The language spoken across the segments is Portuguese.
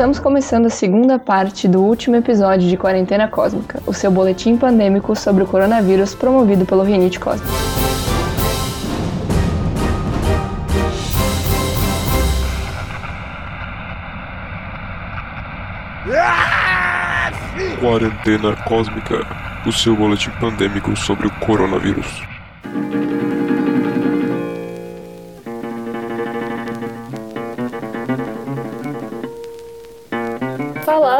Estamos começando a segunda parte do último episódio de Quarentena Cósmica, o seu boletim pandêmico sobre o coronavírus promovido pelo Rinite Cósmico. Quarentena Cósmica, o seu boletim pandêmico sobre o coronavírus.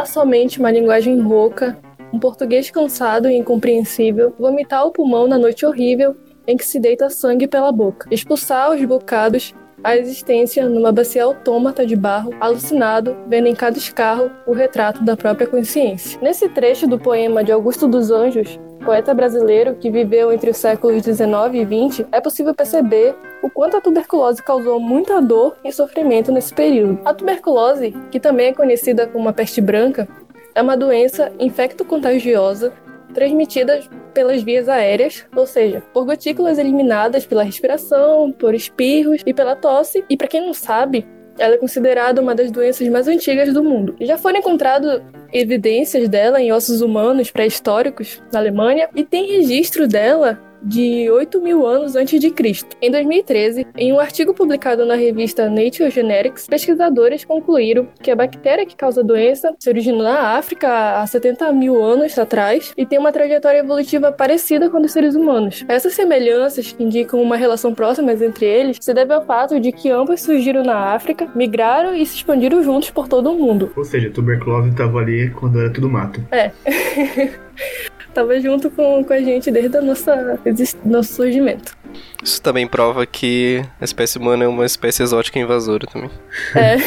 Somente uma linguagem rouca, um português cansado e incompreensível, vomitar o pulmão na noite horrível em que se deita sangue pela boca, expulsar os bocados a existência numa bacia autômata de barro, alucinado, vendo em cada escarro o retrato da própria consciência. Nesse trecho do poema de Augusto dos Anjos, poeta brasileiro que viveu entre os séculos 19 e 20, é possível perceber o quanto a tuberculose causou muita dor e sofrimento nesse período. A tuberculose, que também é conhecida como a peste branca, é uma doença infecto-contagiosa transmitida pelas vias aéreas, ou seja, por gotículas eliminadas pela respiração, por espirros e pela tosse. E para quem não sabe, ela é considerada uma das doenças mais antigas do mundo. Já foram encontradas evidências dela em ossos humanos pré-históricos na Alemanha e tem registro dela de 8 mil anos antes de Cristo. Em 2013, em um artigo publicado na revista Nature Genetics, pesquisadores concluíram que a bactéria que causa a doença se originou na África há 70 mil anos atrás e tem uma trajetória evolutiva parecida com a dos seres humanos. Essas semelhanças, que indicam uma relação próxima entre eles, se devem ao fato de que ambos surgiram na África, migraram e se expandiram juntos por todo o mundo. Ou seja, tuberculose estava ali quando era tudo mato. É. Tava junto com, com a gente desde o nosso surgimento. Isso também prova que a espécie humana é uma espécie exótica invasora também. É.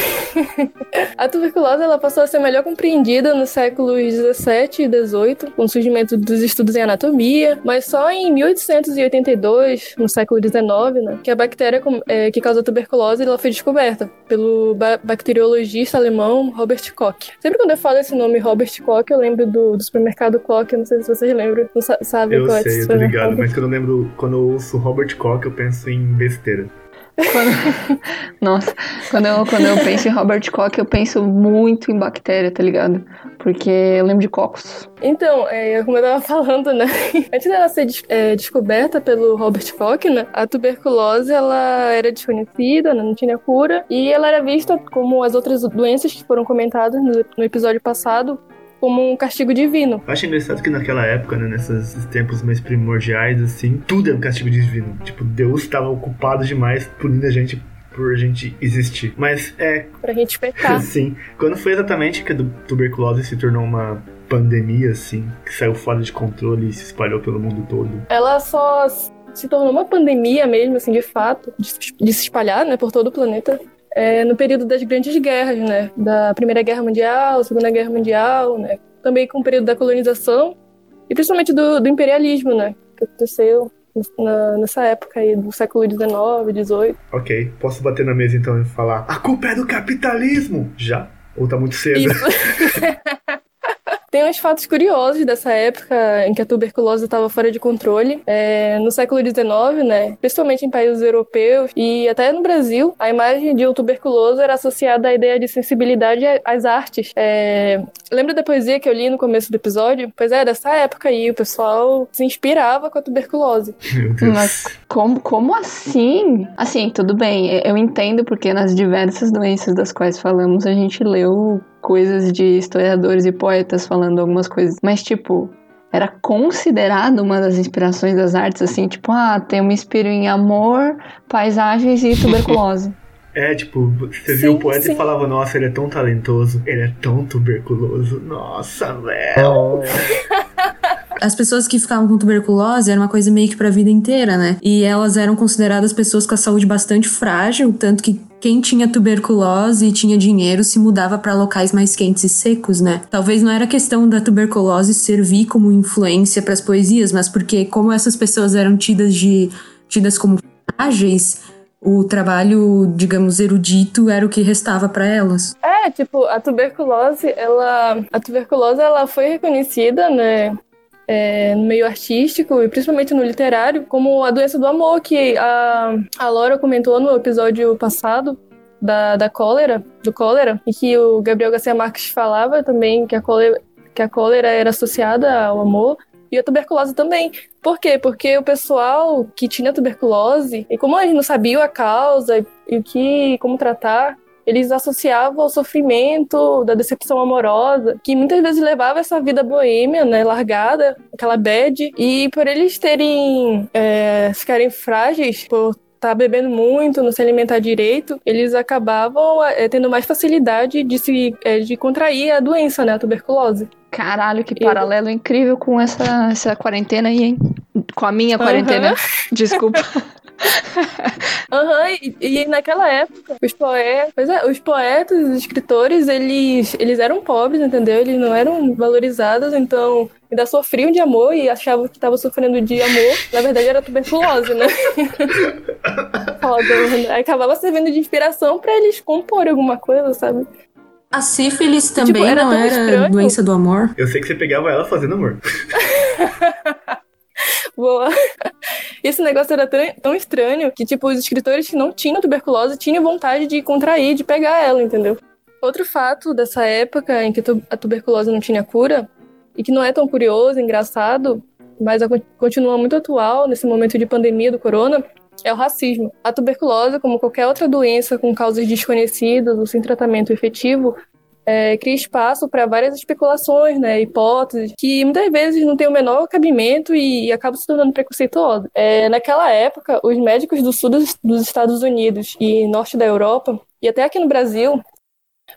a tuberculose ela passou a ser melhor compreendida nos séculos 17 e 18, com o surgimento dos estudos em anatomia, mas só em 1882, no século 19, né, que a bactéria é, que causa tuberculose ela foi descoberta pelo ba bacteriologista alemão Robert Koch. Sempre quando eu falo esse nome Robert Koch, eu lembro do, do supermercado Koch, eu não sei se vocês lembram, não sa sabem eu qual sei, é esse Eu tô ligado, mas quando eu lembro, quando eu ouço Robert Koch, eu penso em besteira. Quando... Nossa, quando eu, quando eu penso em Robert Koch, eu penso muito em bactéria, tá ligado? Porque eu lembro de cocos. Então, é, como eu tava falando, né? Antes dela ser é, descoberta pelo Robert Koch, né? A tuberculose, ela era desconhecida, né, não tinha cura. E ela era vista como as outras doenças que foram comentadas no, no episódio passado, como um castigo divino. Eu acho engraçado que naquela época, né, nesses tempos mais primordiais, assim, tudo é um castigo divino. Tipo, Deus estava ocupado demais punindo a gente por a gente existir. Mas é. Pra gente pecar. Sim. Quando foi exatamente que a tuberculose se tornou uma pandemia, assim, que saiu fora de controle e se espalhou pelo mundo todo? Ela só se tornou uma pandemia mesmo, assim, de fato, de, de se espalhar, né, por todo o planeta, é, no período das grandes guerras, né? Da Primeira Guerra Mundial, Segunda Guerra Mundial, né? Também com o período da colonização e principalmente do, do imperialismo, né? Que aconteceu na, nessa época aí do século XIX, XVIII. Ok, posso bater na mesa então e falar: a culpa é do capitalismo? Já? Ou tá muito cedo? Isso. Tem uns fatos curiosos dessa época em que a tuberculose estava fora de controle. É, no século XIX, né, principalmente em países europeus e até no Brasil, a imagem de um tuberculoso era associada à ideia de sensibilidade às artes. É, lembra da poesia que eu li no começo do episódio? Pois é, dessa época aí, o pessoal se inspirava com a tuberculose. Mas como, como assim? Assim, tudo bem, eu entendo porque nas diversas doenças das quais falamos a gente leu coisas de historiadores e poetas falando algumas coisas. Mas, tipo, era considerado uma das inspirações das artes, assim, tipo, ah, tem um inspiro em amor, paisagens e tuberculose. É, tipo, você sim, viu o poeta sim. e falava, nossa, ele é tão talentoso, ele é tão tuberculoso, nossa, velho. As pessoas que ficavam com tuberculose era uma coisa meio que pra vida inteira, né? E elas eram consideradas pessoas com a saúde bastante frágil, tanto que quem tinha tuberculose e tinha dinheiro se mudava para locais mais quentes e secos, né? Talvez não era questão da tuberculose servir como influência para as poesias, mas porque como essas pessoas eram tidas de tidas como frágeis, o trabalho, digamos, erudito era o que restava para elas. É, tipo, a tuberculose, ela a tuberculose ela foi reconhecida, né, é, no meio artístico e principalmente no literário, como a doença do amor, que a, a Laura comentou no episódio passado, da, da cólera, do cólera, e que o Gabriel Garcia Marques falava também que a cólera, que a cólera era associada ao amor, e a tuberculose também. Por quê? Porque o pessoal que tinha tuberculose, e como eles não sabiam a causa e o que, como tratar, eles associavam ao sofrimento da decepção amorosa, que muitas vezes levava essa vida boêmia, né, largada, aquela bad, e por eles terem, é, ficarem frágeis por estar tá bebendo muito, não se alimentar direito, eles acabavam é, tendo mais facilidade de se é, de contrair a doença, né, a tuberculose. Caralho, que paralelo incrível com essa, essa quarentena aí, hein? Com a minha quarentena. Uhum. Desculpa. Aham, uhum, e, e, naquela época, os poetas, é, os poetas, os escritores, eles, eles eram pobres, entendeu? Eles não eram valorizados, então ainda sofriam de amor e achavam que estavam sofrendo de amor. Na verdade, era tuberculose, né? Foda, né? Acabava servindo de inspiração para eles compor alguma coisa, sabe? A sífilis também tipo, era não era estranho. doença do amor? Eu sei que você pegava ela fazendo amor. Boa. Esse negócio era tão estranho que, tipo, os escritores que não tinham tuberculose tinham vontade de contrair, de pegar ela, entendeu? Outro fato dessa época em que a tuberculose não tinha cura, e que não é tão curioso, engraçado, mas continua muito atual nesse momento de pandemia do corona, é o racismo. A tuberculose, como qualquer outra doença com causas desconhecidas ou sem tratamento efetivo, é, cria espaço para várias especulações, né, hipóteses, que muitas vezes não têm o menor cabimento e, e acabam se tornando preconceituosas. É, naquela época, os médicos do sul dos, dos Estados Unidos e norte da Europa, e até aqui no Brasil,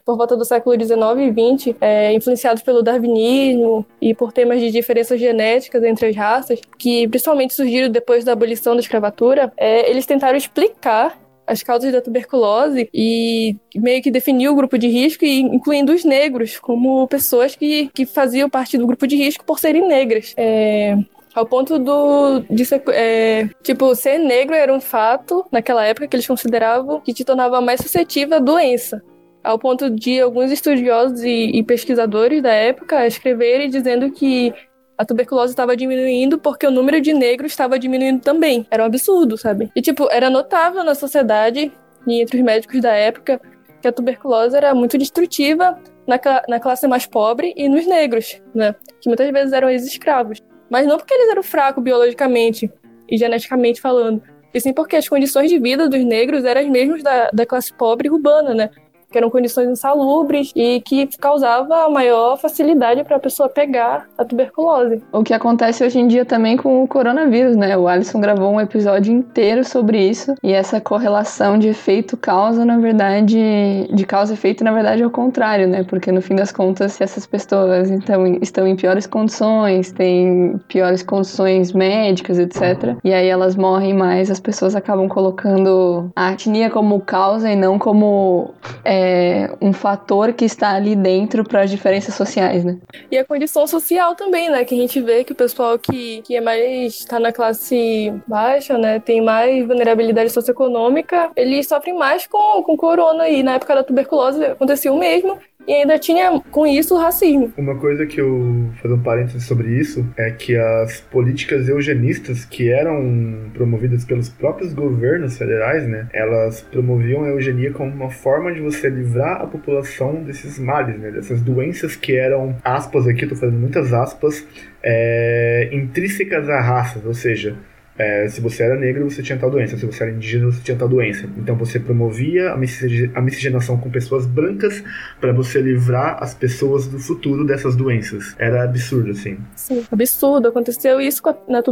por volta do século XIX e XX, é, influenciados pelo darwinismo e por temas de diferenças genéticas entre as raças, que principalmente surgiram depois da abolição da escravatura, é, eles tentaram explicar as causas da tuberculose e meio que definiu o grupo de risco, incluindo os negros como pessoas que, que faziam parte do grupo de risco por serem negras. É, ao ponto do de ser, é, tipo ser negro era um fato naquela época que eles consideravam que te tornava mais suscetível à doença ao ponto de alguns estudiosos e, e pesquisadores da época escreverem dizendo que a tuberculose estava diminuindo porque o número de negros estava diminuindo também. Era um absurdo, sabe? E, tipo, era notável na sociedade e entre os médicos da época que a tuberculose era muito destrutiva na, na classe mais pobre e nos negros, né? Que muitas vezes eram ex-escravos. Mas não porque eles eram fracos biologicamente e geneticamente falando, e sim porque as condições de vida dos negros eram as mesmas da, da classe pobre urbana, né? Que eram condições insalubres e que causava maior facilidade para a pessoa pegar a tuberculose. O que acontece hoje em dia também com o coronavírus, né? O Alisson gravou um episódio inteiro sobre isso e essa correlação de efeito-causa, na verdade, de causa e efeito, na verdade, é o contrário, né? Porque no fim das contas, se essas pessoas então, estão em piores condições, têm piores condições médicas, etc., e aí elas morrem mais, as pessoas acabam colocando a etnia como causa e não como. É, é, um fator que está ali dentro para as diferenças sociais, né? E a condição social também, né? Que a gente vê que o pessoal que, que é mais está na classe baixa, né? Tem mais vulnerabilidade socioeconômica, eles sofrem mais com, com corona e na época da tuberculose acontecia o mesmo e ainda tinha com isso o racismo. Uma coisa que eu fazer um parênteses sobre isso é que as políticas eugenistas que eram promovidas pelos próprios governos federais, né, elas promoviam a eugenia como uma forma de você livrar a população desses males, né, dessas doenças que eram aspas aqui, tô fazendo muitas aspas, é, intrínsecas à raça, ou seja, é, se você era negro, você tinha tal doença. Se você era indígena, você tinha tal doença. Então você promovia a miscigenação com pessoas brancas para você livrar as pessoas do futuro dessas doenças. Era absurdo, assim. Sim, absurdo. Aconteceu isso na,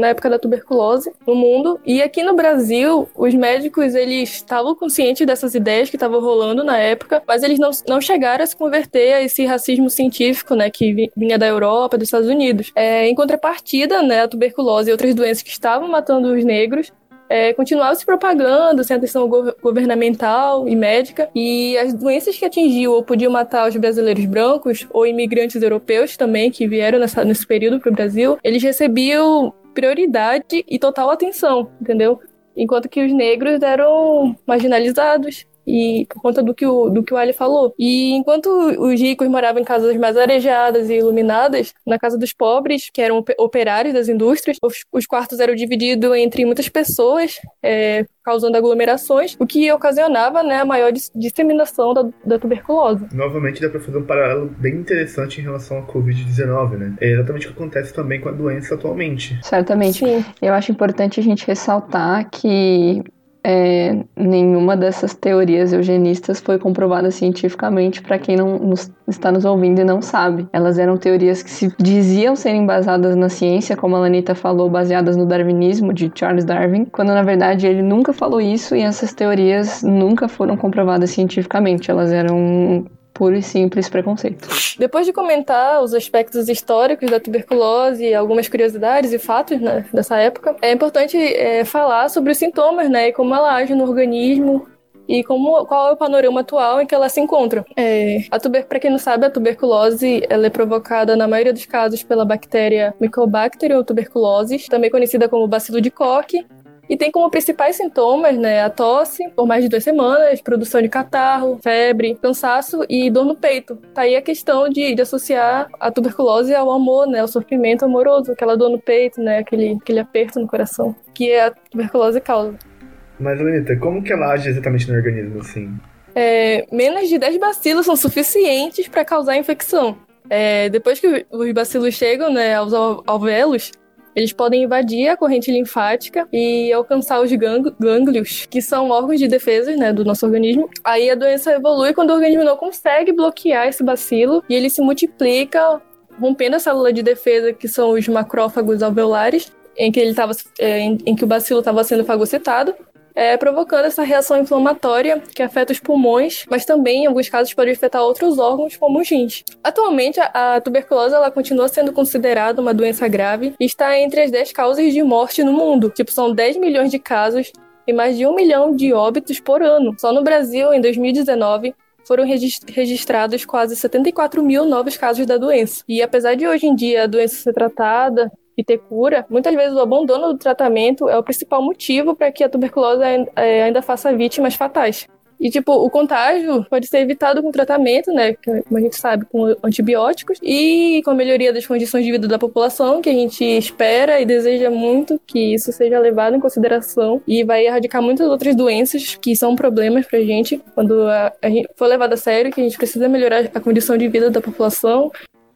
na época da tuberculose no mundo. E aqui no Brasil, os médicos eles estavam conscientes dessas ideias que estavam rolando na época, mas eles não, não chegaram a se converter a esse racismo científico, né, que vinha da Europa, dos Estados Unidos. É, em contrapartida, né, a tuberculose e outras doenças que estavam matando os negros é, continuavam se propagando sem atenção go governamental e médica, e as doenças que atingiam ou podiam matar os brasileiros brancos ou imigrantes europeus também que vieram nessa, nesse período para o Brasil, eles recebiam prioridade e total atenção, entendeu? Enquanto que os negros eram marginalizados, e por conta do que o, do que o Ali falou. E enquanto os ricos moravam em casas mais arejadas e iluminadas, na casa dos pobres, que eram operários das indústrias, os, os quartos eram divididos entre muitas pessoas, é, causando aglomerações, o que ocasionava né, a maior disseminação da, da tuberculose. Novamente dá para fazer um paralelo bem interessante em relação à Covid-19, né? É exatamente o que acontece também com a doença atualmente. Certamente. Sim. Eu acho importante a gente ressaltar que é, nenhuma dessas teorias eugenistas foi comprovada cientificamente para quem não nos, está nos ouvindo e não sabe. Elas eram teorias que se diziam serem baseadas na ciência, como a Lanita falou, baseadas no darwinismo de Charles Darwin, quando na verdade ele nunca falou isso e essas teorias nunca foram comprovadas cientificamente. Elas eram puro e simples preconceito. Depois de comentar os aspectos históricos da tuberculose e algumas curiosidades e fatos né, dessa época, é importante é, falar sobre os sintomas né, e como ela age no organismo e como, qual é o panorama atual em que ela se encontra. É, a tuber, para quem não sabe, a tuberculose ela é provocada na maioria dos casos pela bactéria Mycobacterium tuberculosis, também conhecida como bacilo de Koch, e tem como principais sintomas, né, a tosse por mais de duas semanas, produção de catarro, febre, cansaço e dor no peito. Tá aí a questão de, de associar a tuberculose ao amor, né, ao sofrimento amoroso, aquela dor no peito, né, aquele, aquele aperto no coração, que é a tuberculose causa. Mas, Lenita, como que ela age exatamente no organismo, assim? É, menos de 10 bacilos são suficientes para causar infecção. É, depois que os bacilos chegam né, aos alvéolos, eles podem invadir a corrente linfática e alcançar os gânglios, que são órgãos de defesa né, do nosso organismo. Aí a doença evolui quando o organismo não consegue bloquear esse bacilo e ele se multiplica, rompendo a célula de defesa, que são os macrófagos alveolares, em que ele tava, é, em, em que o bacilo estava sendo fagocitado é, provocando essa reação inflamatória que afeta os pulmões, mas também, em alguns casos, pode afetar outros órgãos, como os rins. Atualmente, a, a tuberculose ela continua sendo considerada uma doença grave e está entre as 10 causas de morte no mundo. Tipo, são 10 milhões de casos e mais de um milhão de óbitos por ano. Só no Brasil, em 2019, foram registrados quase 74 mil novos casos da doença. E apesar de hoje em dia a doença ser tratada e ter cura, muitas vezes o abandono do tratamento é o principal motivo para que a tuberculose é, ainda faça vítimas fatais. E, tipo, o contágio pode ser evitado com tratamento, né? Como a gente sabe, com antibióticos e com a melhoria das condições de vida da população, que a gente espera e deseja muito que isso seja levado em consideração e vai erradicar muitas outras doenças que são problemas pra gente quando a, a gente for levado a sério, que a gente precisa melhorar a condição de vida da população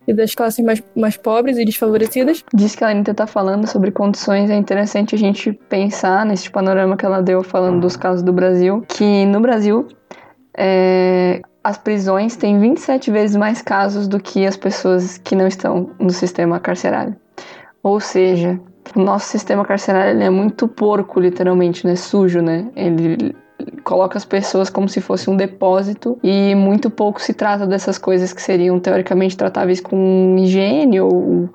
e das classes mais, mais pobres e desfavorecidas. Diz que a Anitta tá falando sobre condições, é interessante a gente pensar nesse panorama que ela deu falando dos casos do Brasil, que no Brasil é, as prisões têm 27 vezes mais casos do que as pessoas que não estão no sistema carcerário. Ou seja, o nosso sistema carcerário é muito porco, literalmente, né? Sujo, né? Ele coloca as pessoas como se fosse um depósito e muito pouco se trata dessas coisas que seriam teoricamente tratáveis com higiene ou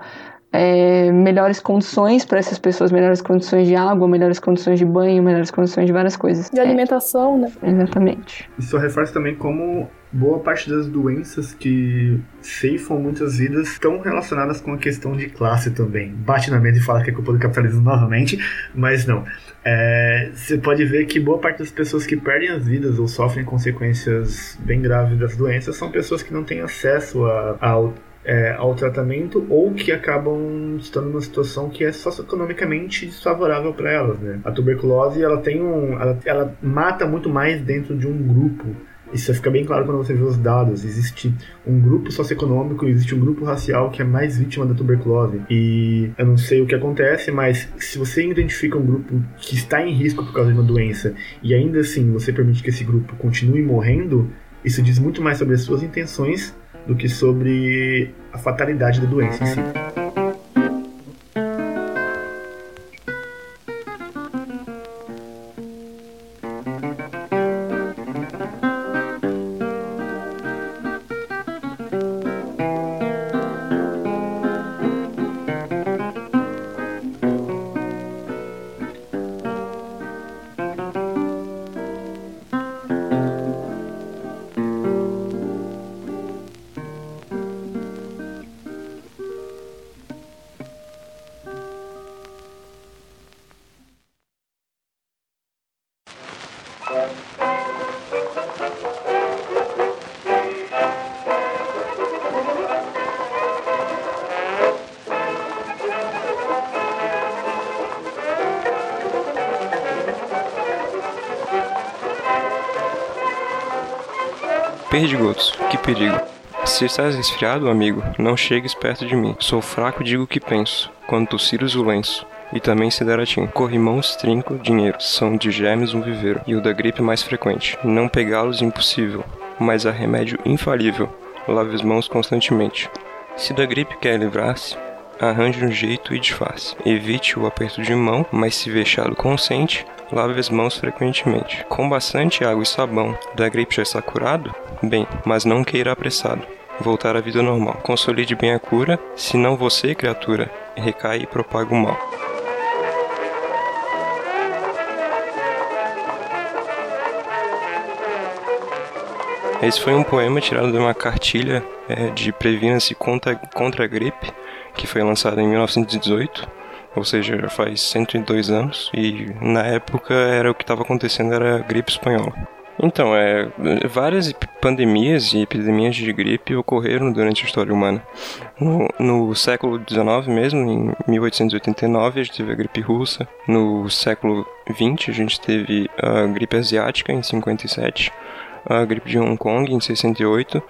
é, melhores condições para essas pessoas, melhores condições de água, melhores condições de banho, melhores condições de várias coisas. De alimentação, né? Exatamente. Isso reforça também como boa parte das doenças que ceifam muitas vidas estão relacionadas com a questão de classe também. Bate na mesa e fala que é culpa do capitalismo novamente, mas não. É, você pode ver que boa parte das pessoas que perdem as vidas ou sofrem consequências bem graves das doenças são pessoas que não têm acesso a, ao é, ao tratamento ou que acabam estando numa situação que é socioeconomicamente desfavorável para elas, né? A tuberculose, ela tem um, ela, ela mata muito mais dentro de um grupo isso fica bem claro quando você vê os dados. Existe um grupo socioeconômico, existe um grupo racial que é mais vítima da tuberculose. E eu não sei o que acontece, mas se você identifica um grupo que está em risco por causa de uma doença e ainda assim você permite que esse grupo continue morrendo, isso diz muito mais sobre as suas intenções do que sobre a fatalidade da doença em si. Que perigo. Se estás resfriado, amigo, não chegues perto de mim. Sou fraco, digo o que penso. Quando tossires o lenço. E também sideratim. Corrimãos, trinco, dinheiro. São de germes um viveiro. E o da gripe mais frequente. Não pegá-los impossível. Mas há remédio infalível. Lave as mãos constantemente. Se da gripe quer livrar-se, arranje um jeito e disfarce. Evite o aperto de mão, mas se vexado consente, lave as mãos frequentemente. Com bastante água e sabão. Da gripe já está curado? Bem, mas não queira apressado. Voltar à vida normal. Consolide bem a cura, senão você, criatura, recai e propaga o mal. Esse foi um poema tirado de uma cartilha é, de previna-se contra, contra a gripe, que foi lançada em 1918, ou seja, já faz 102 anos, e na época era o que estava acontecendo era a gripe espanhola. Então, é, várias pandemias e epidemias de gripe ocorreram durante a história humana. No, no século XIX mesmo, em 1889, a gente teve a gripe russa. No século XX, a gente teve a gripe asiática, em 57 a gripe de Hong Kong em 68.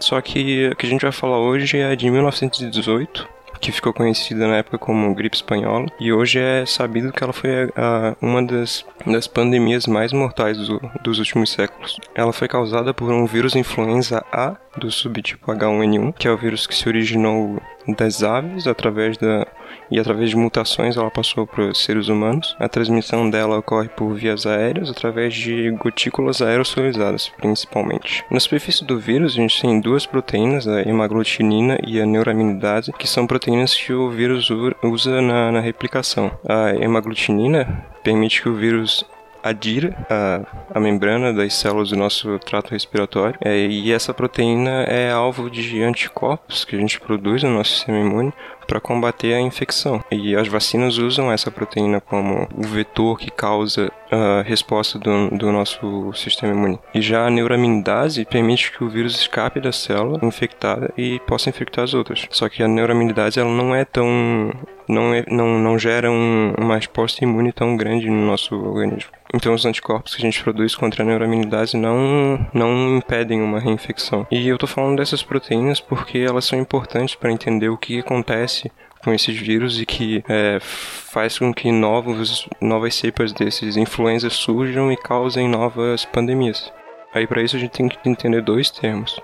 Só que o que a gente vai falar hoje é de 1918, que ficou conhecida na época como gripe espanhola, e hoje é sabido que ela foi a, uma das, das pandemias mais mortais do, dos últimos séculos. Ela foi causada por um vírus influenza A do subtipo H1N1, que é o vírus que se originou das aves através da e através de mutações ela passou para os seres humanos. A transmissão dela ocorre por vias aéreas através de gotículas aerossolizadas, principalmente. Na superfície do vírus a gente tem duas proteínas, a hemaglutinina e a neuraminidase, que são proteínas que o vírus usa na, na replicação. A hemaglutinina permite que o vírus adira a, a membrana das células do nosso trato respiratório é, e essa proteína é alvo de anticorpos que a gente produz no nosso sistema imune para combater a infecção. E as vacinas usam essa proteína como o vetor que causa a resposta do, do nosso sistema imune. E já a neuraminidase permite que o vírus escape da célula infectada e possa infectar as outras. Só que a neuraminidase ela não é tão não, é, não, não gera um, uma resposta imune tão grande no nosso organismo. Então os anticorpos que a gente produz contra a neuraminidase não, não impedem uma reinfecção. E eu tô falando dessas proteínas porque elas são importantes para entender o que acontece com esses vírus e que é, faz com que novos, novas cepas desses influenzas surjam e causem novas pandemias. Aí para isso a gente tem que entender dois termos,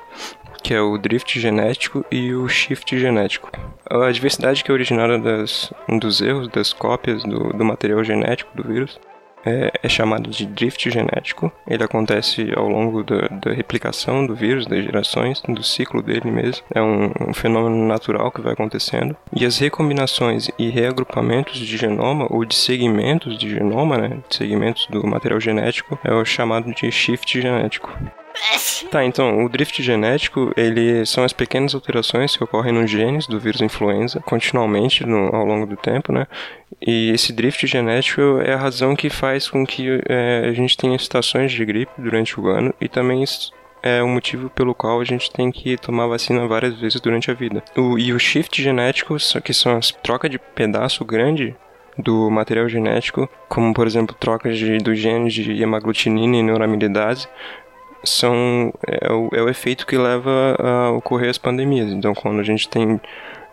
que é o drift genético e o shift genético. A diversidade que é originada das, dos erros, das cópias do, do material genético do vírus, é, é, chamado de drift genético. Ele acontece ao longo da, da, replicação do vírus, das gerações, do ciclo dele mesmo. É um, um, fenômeno natural que vai acontecendo. E as recombinações e reagrupamentos de genoma, ou de segmentos de genoma, né, de segmentos do material genético, é o chamado de shift genético. Tá, então, o drift genético, ele são as pequenas alterações que ocorrem nos genes do vírus influenza continuamente no, ao longo do tempo, né? E esse drift genético é a razão que faz com que é, a gente tenha estações de gripe durante o ano e também é o motivo pelo qual a gente tem que tomar vacina várias vezes durante a vida. O, e o shift genético, que são as troca de pedaço grande do material genético, como por exemplo trocas de, dos de hemaglutinina e neuraminidase, são é o, é o efeito que leva a ocorrer as pandemias. Então, quando a gente tem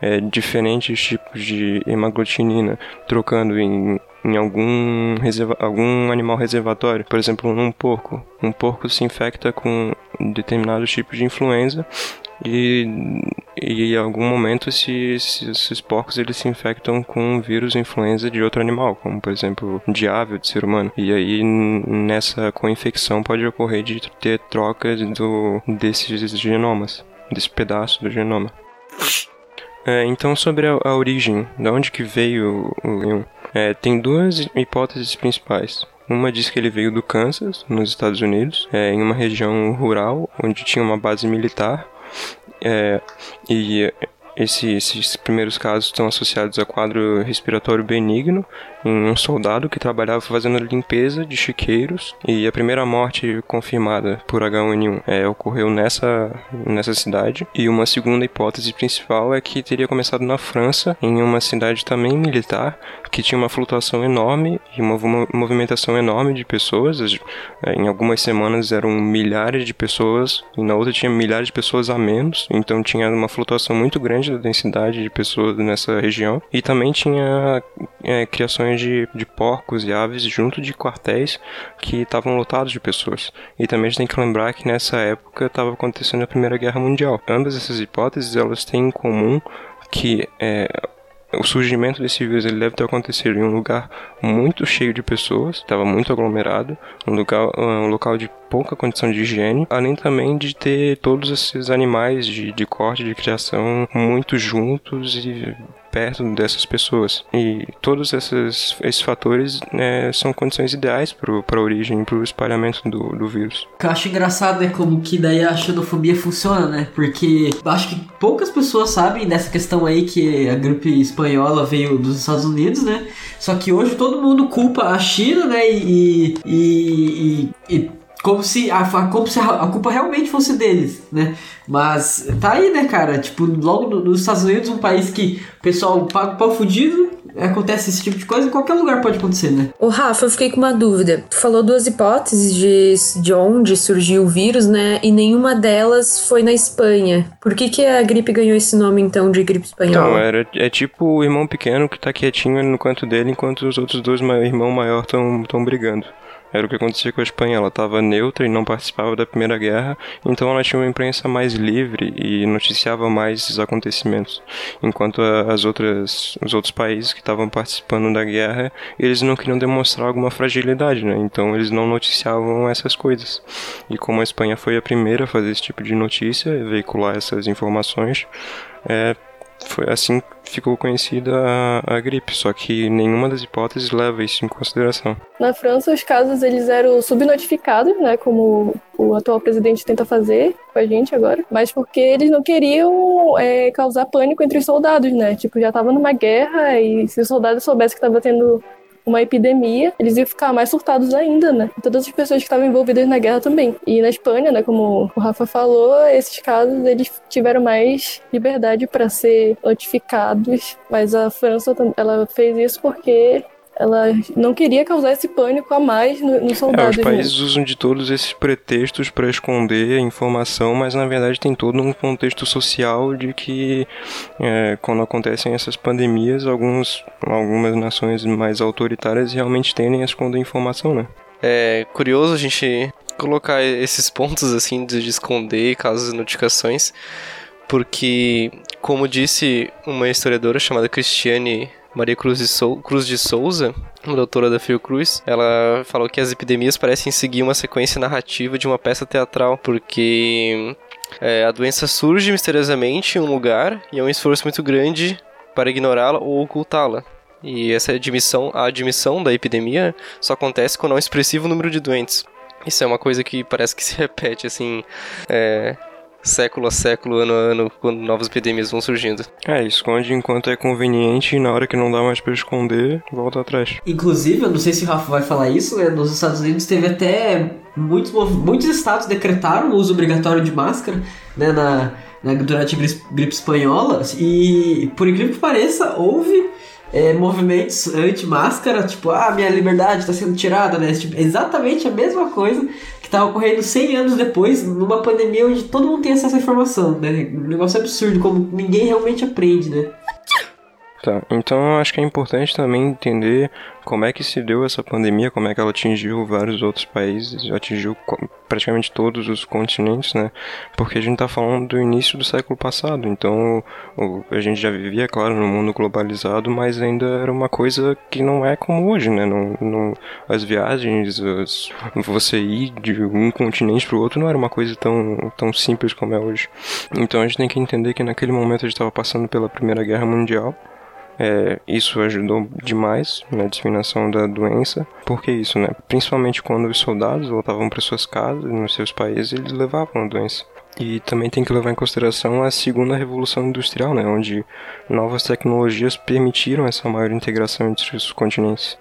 é, diferentes tipos de hemaglutinina trocando em, em algum, reserva, algum animal reservatório, por exemplo, num porco, um porco se infecta com determinados tipos de influenza e, e em algum momento se, se, esses porcos eles se infectam com um vírus influenza de outro animal, como por exemplo de ave ou de ser humano. E aí nessa co-infecção pode ocorrer de ter troca do, desses genomas, desse pedaço do genoma. É, então sobre a, a, origem, de onde que veio o leão? É, tem duas hipóteses principais. Uma diz que ele veio do Kansas, nos Estados Unidos, é, em uma região rural onde tinha uma base militar é, e esse, esses primeiros casos estão associados a quadro respiratório benigno em um soldado que trabalhava fazendo limpeza de chiqueiros e a primeira morte confirmada por H1N1 é, ocorreu nessa, nessa cidade. E uma segunda hipótese principal é que teria começado na França em uma cidade também militar que tinha uma flutuação enorme e uma movimentação enorme de pessoas. É, em algumas semanas eram milhares de pessoas e na outra tinha milhares de pessoas a menos então tinha uma flutuação muito grande da densidade de pessoas nessa região e também tinha é, criações de, de porcos e aves junto de quartéis que estavam lotados de pessoas. E também a gente tem que lembrar que nessa época estava acontecendo a Primeira Guerra Mundial. Ambas essas hipóteses elas têm em comum que é, o surgimento desse vírus ele deve ter acontecido em um lugar muito cheio de pessoas, estava muito aglomerado, um lugar, um local de pouca condição de higiene, além também de ter todos esses animais de, de corte, de criação muito juntos e perto dessas pessoas. E todos esses, esses fatores né, são condições ideais para a origem, para o espalhamento do, do vírus. O que eu acho engraçado é como que daí a xenofobia funciona, né? Porque acho que poucas pessoas sabem dessa questão aí que a gripe espanhola veio dos Estados Unidos, né? Só que hoje todo mundo culpa a China, né? E, e, e, e como se a, como se a, culpa realmente fosse deles, né? Mas tá aí, né, cara? Tipo, logo nos Estados Unidos, um país que o pessoal paga o pau fudido, acontece esse tipo de coisa, em qualquer lugar pode acontecer, né? O Rafa, eu fiquei com uma dúvida. Tu falou duas hipóteses de, de onde surgiu o vírus, né? E nenhuma delas foi na Espanha. Por que, que a gripe ganhou esse nome, então, de gripe espanhola? Não, era, é tipo o irmão pequeno que tá quietinho no canto dele, enquanto os outros dois irmãos maior estão brigando. Era o que acontecia com a Espanha. Ela estava neutra e não participava da Primeira Guerra, então ela tinha uma imprensa mais livre e noticiava mais esses acontecimentos. Enquanto as outras, os outros países que estavam participando da guerra, eles não queriam demonstrar alguma fragilidade, né? Então eles não noticiavam essas coisas. E como a Espanha foi a primeira a fazer esse tipo de notícia, veicular essas informações, é, foi assim ficou conhecida a, a, gripe, só que nenhuma das hipóteses leva isso em consideração. Na França, os casos eles eram subnotificados, né, como o atual presidente tenta fazer com a gente agora, mas porque eles não queriam é, causar pânico entre os soldados, né? Tipo, já tava numa guerra e se os soldados soubessem que estava tendo uma epidemia, eles iam ficar mais surtados ainda, né? Todas as pessoas que estavam envolvidas na guerra também. E na Espanha, né, como o Rafa falou, esses casos eles tiveram mais liberdade para ser notificados, mas a França ela fez isso porque ela não queria causar esse pânico a mais nos no soldados. É, os países né? usam de todos esses pretextos para esconder a informação, mas na verdade tem todo um contexto social de que é, quando acontecem essas pandemias, alguns, algumas nações mais autoritárias realmente tendem a esconder informação, né? É curioso a gente colocar esses pontos assim de esconder casos e notificações, porque, como disse uma historiadora chamada Cristiane Maria Cruz de, Sou Cruz de Souza, uma doutora da Fiocruz, ela falou que as epidemias parecem seguir uma sequência narrativa de uma peça teatral, porque é, a doença surge misteriosamente em um lugar e é um esforço muito grande para ignorá-la ou ocultá-la. E essa admissão, a admissão da epidemia só acontece quando há um expressivo número de doentes. Isso é uma coisa que parece que se repete, assim, é, século a século, ano a ano, quando novas epidemias vão surgindo. É, esconde enquanto é conveniente e na hora que não dá mais para esconder, volta atrás. Inclusive, eu não sei se o Rafa vai falar isso, né? Nos Estados Unidos teve até muitos, muitos estados decretaram o uso obrigatório de máscara, né, na, na durante a gripe espanhola e por incrível que pareça, houve é, movimentos anti-máscara, tipo, ah, minha liberdade está sendo tirada, né? Tipo, exatamente a mesma coisa estava ocorrendo 100 anos depois, numa pandemia onde todo mundo tem acesso à informação, né? Um negócio absurdo, como ninguém realmente aprende, né? Tá, então acho que é importante também entender como é que se deu essa pandemia, como é que ela atingiu vários outros países, atingiu praticamente todos os continentes, né? Porque a gente está falando do início do século passado, então a gente já vivia, claro, no mundo globalizado, mas ainda era uma coisa que não é como hoje, né? Não, não, as viagens, as, você ir de um continente para o outro não era uma coisa tão, tão simples como é hoje. Então a gente tem que entender que naquele momento a gente estava passando pela Primeira Guerra Mundial, É, isso ajudou demais na disseminação da doença. Por que isso, né? Principalmente quando os soldados voltavam para suas casas, nos seus países, eles levavam a doença. E também tem que levar em consideração a segunda revolução industrial, né, onde novas tecnologias permitiram essa maior integração entre os continentes.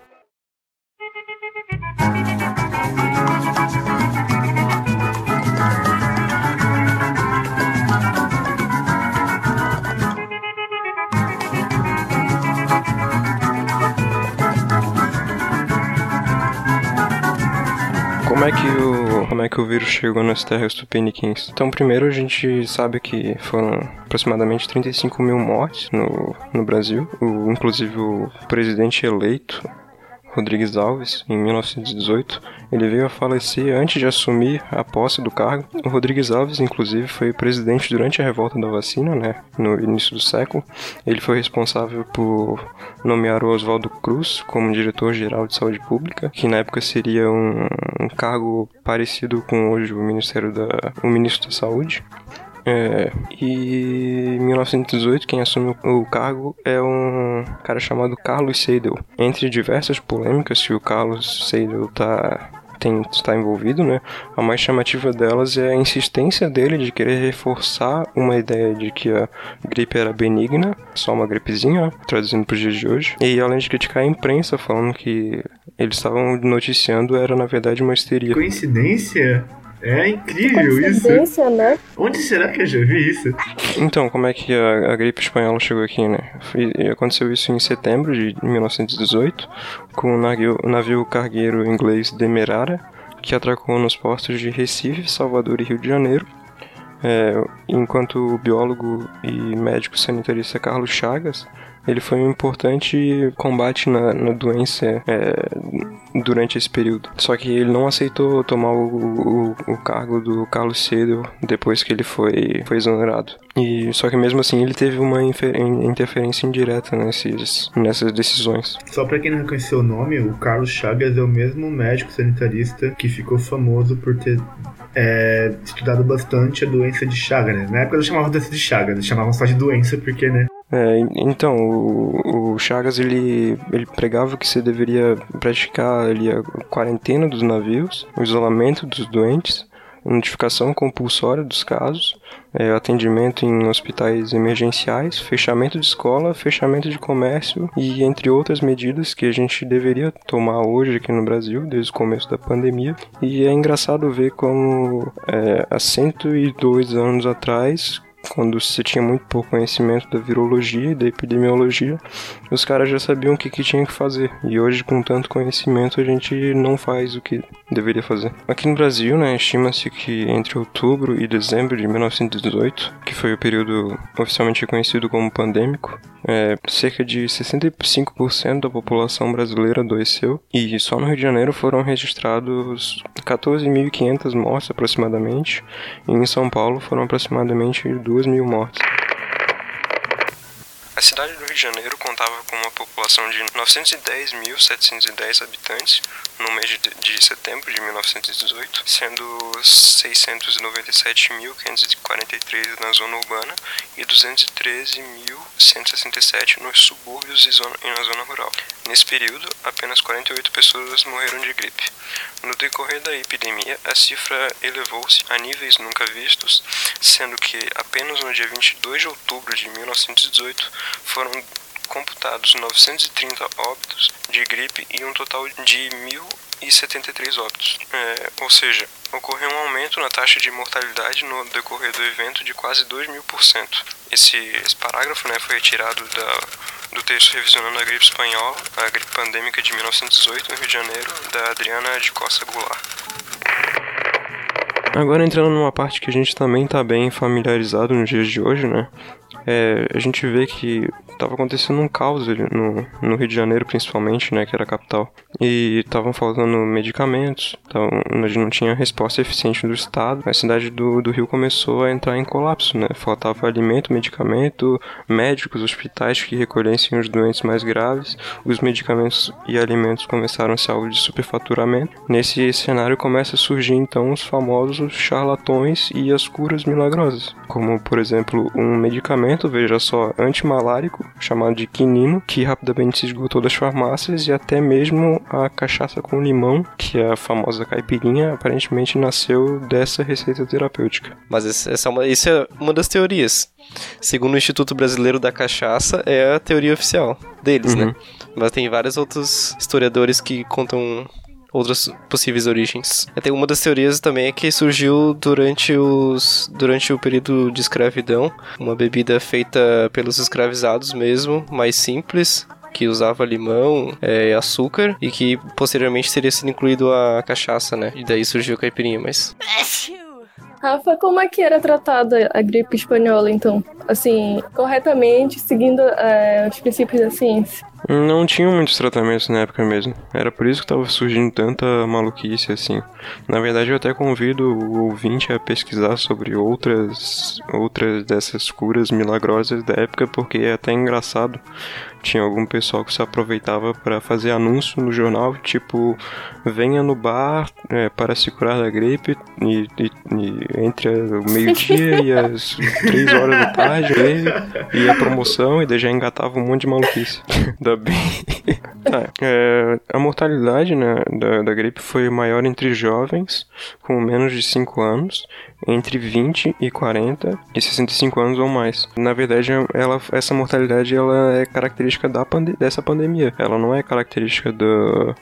Como é que o como é que o vírus chegou nas terras tupiniquins? Então, primeiro a gente sabe que foram aproximadamente 35 mil mortes no, no Brasil. O, inclusive o presidente eleito Rodrigues Alves, em 1918. Ele veio a falecer antes de assumir a posse do cargo. O Rodrigues Alves, inclusive, foi presidente durante a revolta da vacina, né, no início do século. Ele foi responsável por nomear o Oswaldo Cruz como diretor-geral de saúde pública, que na época seria um, um cargo parecido com hoje o Ministério da, o ministro da Saúde. É, e em 1918 quem assume o cargo é um cara chamado Carlos Seidel. Entre diversas polêmicas que o Carlos Seidel tá tem, está envolvido, né? A mais chamativa delas é a insistência dele de querer reforçar uma ideia de que a gripe era benigna, só uma gripezinha, traduzindo para os dias de hoje. E além de criticar a imprensa, falando que eles estavam noticiando era na verdade uma histeria. Coincidência? É incrível isso. né? Onde será que eu já vi isso? Então, como é que a, a gripe espanhola chegou aqui, né? Foi, aconteceu isso em setembro de 1918, com o navio, o navio cargueiro inglês Demerara, que atracou nos portos de Recife, Salvador e Rio de Janeiro. É, enquanto o biólogo e médico sanitarista Carlos Chagas ele foi um importante combate na, na doença é, durante esse período. Só que ele não aceitou tomar o, o, o cargo do Carlos Cedo depois que ele foi, foi exonerado. E só que mesmo assim ele teve uma interferência indireta nesses, nessas decisões. Só para quem não reconheceu o nome, o Carlos Chagas é o mesmo médico sanitarista que ficou famoso por ter é, estudado bastante a doença de Chagas, né? Na época eles chamavam doença de Chagas, eles chamavam só de doença porque, né? É, então, o, o, Chagas ele, ele pregava que você deveria praticar ali a quarentena dos navios, o isolamento dos doentes, notificação compulsória dos casos, é, atendimento em hospitais emergenciais, fechamento de escola, fechamento de comércio e entre outras medidas que a gente deveria tomar hoje aqui no Brasil, desde o começo da pandemia. E é engraçado ver como é, há 102 anos atrás quando se tinha muito pouco conhecimento da virologia e da epidemiologia, os caras já sabiam o que, que tinha que fazer. E hoje, com tanto conhecimento, a gente não faz o que deveria fazer. Aqui no Brasil, né, estima-se que entre outubro e dezembro de 1918, que foi o período oficialmente reconhecido como pandêmico, é, cerca de 65% da população brasileira adoeceu e só no Rio de Janeiro foram registrados 14.500 mortes aproximadamente e em São Paulo foram aproximadamente 2 mil mortes. A cidade do Rio de Janeiro contava com uma população de 910.710 habitantes no mês de setembro de 1918, sendo 697.543 na zona urbana e 213.167 nos subúrbios e, zona, e na zona rural. Nesse período, apenas 48 pessoas morreram de gripe. No decorrer da epidemia, a cifra elevou-se a níveis nunca vistos, sendo que apenas no dia 22 de outubro de 1918 foram computados 930 óbitos de gripe e um total de 1.073 óbitos. É, ou seja, ocorreu um aumento na taxa de mortalidade no decorrer do evento de quase 2 mil por cento. Esse, esse parágrafo né, foi retirado da, do texto revisionando a gripe espanhola, a gripe pandêmica de 1918 no Rio de Janeiro, da Adriana de Costa Goulart. Agora entrando numa parte que a gente também está bem familiarizado nos dias de hoje, né? É, a gente vê que tava acontecendo um caos no, no Rio de Janeiro, principalmente, né, que era a capital. E estavam faltando medicamentos, tavam, a gente não tinha resposta eficiente do Estado. A cidade do, do Rio começou a entrar em colapso, né? Faltava alimento, medicamento, médicos, hospitais que recolhessem os doentes mais graves. Os medicamentos e alimentos começaram a ser alvo de superfaturamento. Nesse cenário começa a surgir então os famosos charlatões e as curas milagrosas, como por exemplo um medicamento medicamento, veja só, antimalárico, chamado de quinino, que rapidamente se esgotou das farmácias e até mesmo a cachaça com limão, que é a famosa caipirinha, aparentemente nasceu dessa receita terapêutica. Mas essa é uma, isso é uma das teorias. Segundo o Instituto Brasileiro da Cachaça, é a teoria oficial deles, Uhum. né? Mas tem vários outros historiadores que contam outras possíveis origens. Tem uma das teorias também é que surgiu durante os durante o período de escravidão, uma bebida feita pelos escravizados mesmo, mais simples, que usava limão, é, açúcar e que posteriormente teria sido incluído a cachaça, né? E daí surgiu a caipirinha, mas Rafa, como é que era tratada a gripe espanhola, então? Assim, corretamente, seguindo é, os princípios da ciência. Não tinham muitos tratamentos na época mesmo. Era por isso que tava surgindo tanta maluquice assim. Na verdade, eu até convido o ouvinte a pesquisar sobre outras outras dessas curas milagrosas da época, porque é até engraçado. Tinha algum pessoal que se aproveitava para fazer anúncio no jornal, tipo, venha no bar é, para se curar da gripe e, e- e entre o meio-dia e as três horas da tarde aí, e a promoção, e daí já engatava um monte de maluquice. Ainda bem. Tá, é, a mortalidade né, da, da gripe foi maior entre jovens com menos de 5 anos, entre 20 e 40 e 65 anos ou mais. Na verdade, ela, essa mortalidade ela é característica da pande dessa pandemia. Ela não é característica do,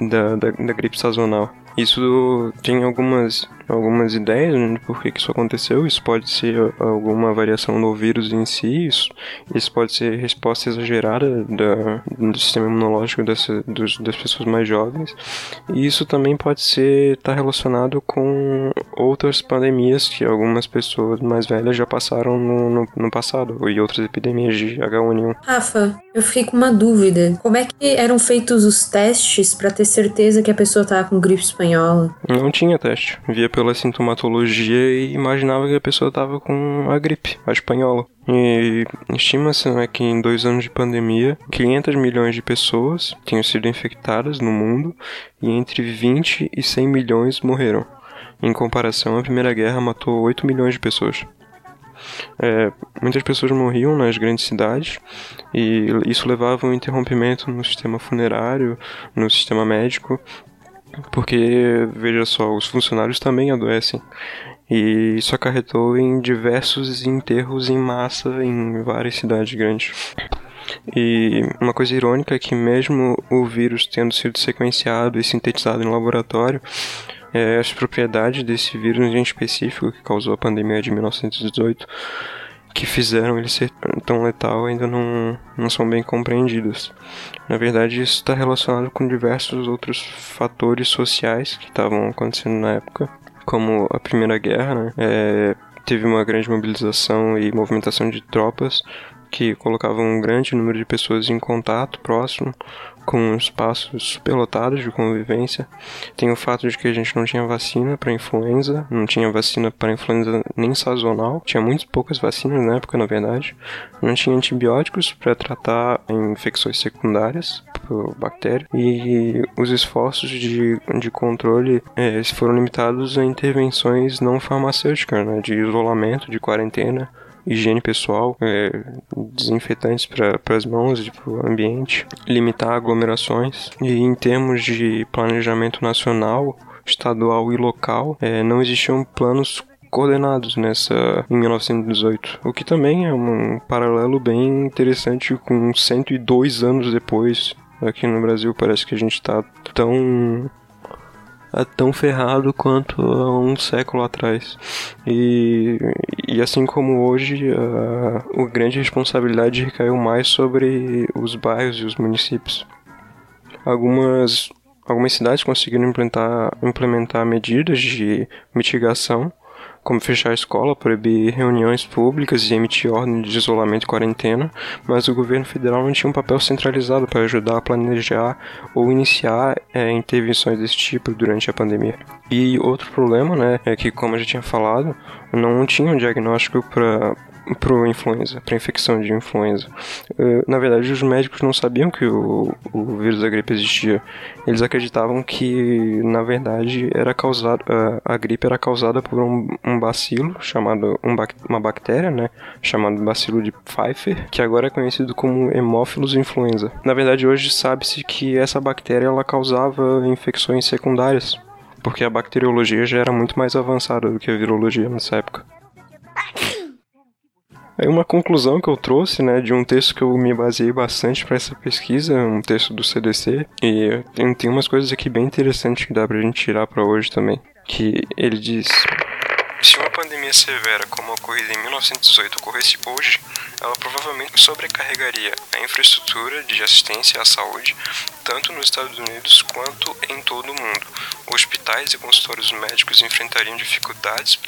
da, da, da gripe sazonal. Isso tem algumas, algumas ideias né, de por que, que isso aconteceu. Isso pode ser alguma variação no vírus em si, isso, isso pode ser resposta exagerada da, do sistema imunológico dessa, dos, das pessoas mais jovens. E isso também pode ser estar relacionado com outras pandemias que algumas pessoas mais velhas já passaram no, no, no passado, e outras epidemias de H1N1. Rafa, eu fiquei com uma dúvida. Como é que eram feitos os testes pra ter certeza que a pessoa tava com gripe espanhola? Não tinha teste. Via pela sintomatologia e imaginava que a pessoa estava com a gripe, a espanhola. E estima-se né, que em dois anos de pandemia, 500 milhões de pessoas tinham sido infectadas no mundo e entre 20 e 100 milhões morreram. Em comparação, a Primeira Guerra matou 8 milhões de pessoas. É, muitas pessoas morriam nas grandes cidades e isso levava a um interrompimento no sistema funerário, no sistema médico, porque, veja só, os funcionários também adoecem. E isso acarretou em diversos enterros em massa em várias cidades grandes. E uma coisa irônica é que mesmo o vírus tendo sido sequenciado e sintetizado em laboratório, é, as propriedades desse vírus em específico que causou a pandemia de 1918 que fizeram ele ser tão letal ainda não, não são bem compreendidas. Na verdade, isso está relacionado com diversos outros fatores sociais que estavam acontecendo na época, como a Primeira Guerra, né? É, teve uma grande mobilização e movimentação de tropas que colocavam um grande número de pessoas em contato próximo com espaços superlotados de convivência. Tem o fato de que a gente não tinha vacina para influenza, não tinha vacina para influenza nem sazonal, tinha muito poucas vacinas na época, na verdade. Não tinha antibióticos para tratar infecções secundárias por bactéria e os esforços de, de controle eh, foram limitados a intervenções não farmacêuticas, né, de isolamento, de quarentena higiene pessoal, é, desinfetantes para as mãos e para o ambiente, limitar aglomerações. E em termos de planejamento nacional, estadual e local, é, não existiam planos coordenados nessa em 1918, o que também é um paralelo bem interessante com 102 anos depois. Aqui no Brasil parece que a gente está tão tão ferrado quanto há um século atrás. E, e assim como hoje, a, a grande responsabilidade recaiu mais sobre os bairros e os municípios. Algumas, algumas cidades conseguiram implementar, implementar medidas de mitigação, como fechar a escola, proibir reuniões públicas e emitir ordem de isolamento e quarentena, mas o governo federal não tinha um papel centralizado para ajudar a planejar ou iniciar é, intervenções desse tipo durante a pandemia. E outro problema, né, é que, como eu já tinha falado, não tinha um diagnóstico para pro influenza, para infecção de influenza. Uh, na verdade, os médicos não sabiam que o, o vírus da gripe existia. Eles acreditavam que, na verdade, era causado, uh, a gripe era causada por um, um bacilo chamado um, uma bactéria, né, chamado bacilo de Pfeiffer, que agora é conhecido como Haemophilus influenza. Na verdade, hoje sabe-se que essa bactéria ela causava infecções secundárias, porque a bacteriologia já era muito mais avançada do que a virologia nessa época. Aí uma conclusão que eu trouxe, né, de um texto que eu me baseei bastante para essa pesquisa, um texto do CDC, e tem, tem umas coisas aqui bem interessantes que dá pra gente tirar para hoje também, que ele diz pandemia severa como ocorrida em 1918 ocorresse hoje, ela provavelmente sobrecarregaria a infraestrutura de assistência à saúde, tanto nos Estados Unidos quanto em todo o mundo. Hospitais e consultórios médicos enfrentariam dificuldades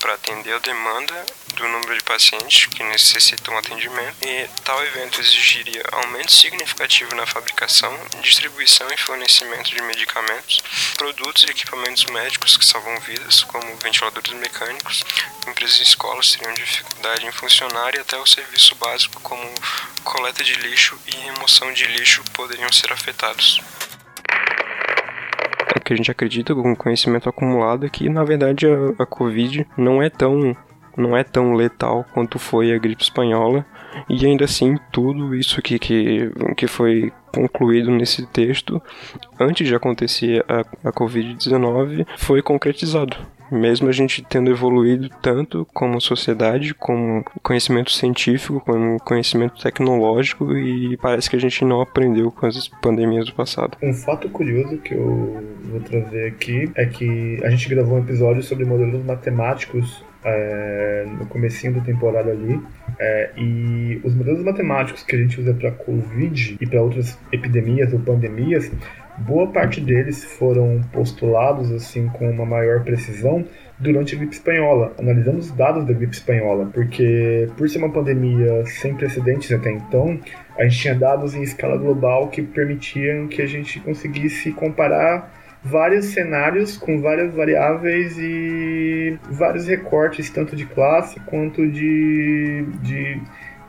para atender a demanda do número de pacientes que necessitam atendimento, e tal evento exigiria aumento significativo na fabricação, distribuição e fornecimento de medicamentos, produtos e equipamentos médicos que salvam vidas, como ventiladores mecânicos. Empresas e escolas teriam dificuldade em funcionar e até o serviço básico, como coleta de lixo e remoção de lixo, poderiam ser afetados é que a gente acredita com o conhecimento acumulado é que na verdade a, a Covid não é tão não é tão letal quanto foi a gripe espanhola, e ainda assim tudo isso que, que, que foi concluído nesse texto, antes de acontecer a, a Covid-19, foi concretizado. Mesmo a gente tendo evoluído tanto como sociedade, como conhecimento científico, como conhecimento tecnológico, e parece que a gente não aprendeu com as pandemias do passado. Um fato curioso que eu vou trazer aqui é que a gente gravou um episódio sobre modelos matemáticos é, no comecinho da temporada ali. É, e os modelos matemáticos que a gente usa para Covid e para outras epidemias ou pandemias, boa parte deles foram postulados assim com uma maior precisão durante a gripe espanhola, analisando os dados da gripe espanhola, porque por ser uma pandemia sem precedentes até então, a gente tinha dados em escala global que permitiam que a gente conseguisse comparar vários cenários com várias variáveis e vários recortes, tanto de classe quanto de, de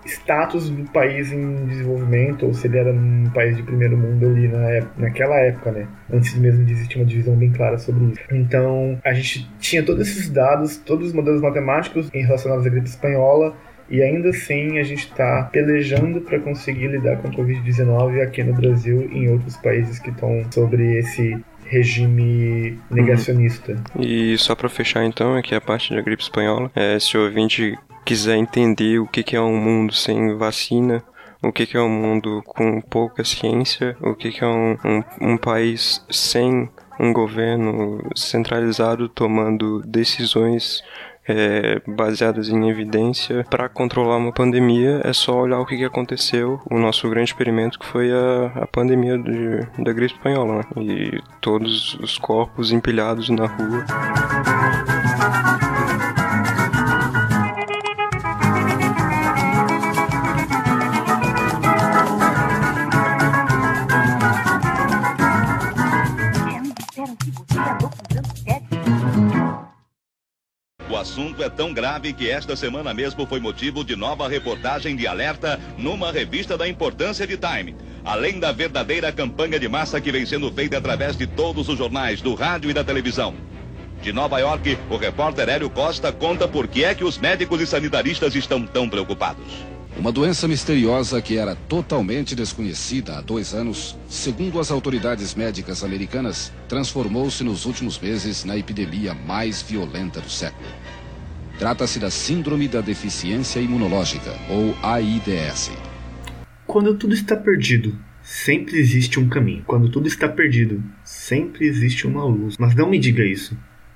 status do país em desenvolvimento, ou se ele era um país de primeiro mundo ali na época, naquela época, né? Antes mesmo de existir uma divisão bem clara sobre isso. Então, a gente tinha todos esses dados, todos os modelos matemáticos relacionados à gripe espanhola, e ainda assim a gente está pelejando para conseguir lidar com a Covid-19 aqui no Brasil e em outros países que estão sobre esse regime negacionista. Uhum. E só para fechar então, aqui a parte da gripe espanhola, é, se o ouvinte quiser entender o que, é um mundo sem vacina, o que, é um mundo com pouca ciência, o que, que é um, um, um país sem um governo centralizado tomando decisões é, baseadas em evidência para controlar uma pandemia é só olhar o que, que aconteceu, o nosso grande experimento que foi a, a pandemia de, da gripe espanhola, né? E todos os corpos empilhados na rua. Assunto é tão grave que esta semana mesmo foi motivo de nova reportagem de alerta numa revista da importância de Time. Além da verdadeira campanha de massa que vem sendo feita através de todos os jornais, do rádio e da televisão. De Nova York, o repórter Hélio Costa conta por que é que os médicos e sanitaristas estão tão preocupados. Uma doença misteriosa que era totalmente desconhecida há dois anos, segundo as autoridades médicas americanas, transformou-se nos últimos meses na epidemia mais violenta do século. Trata-se da Síndrome da Deficiência Imunológica, ou AIDS. Quando tudo está perdido, sempre existe um caminho. Quando tudo está perdido, sempre existe uma luz. Mas não me diga isso.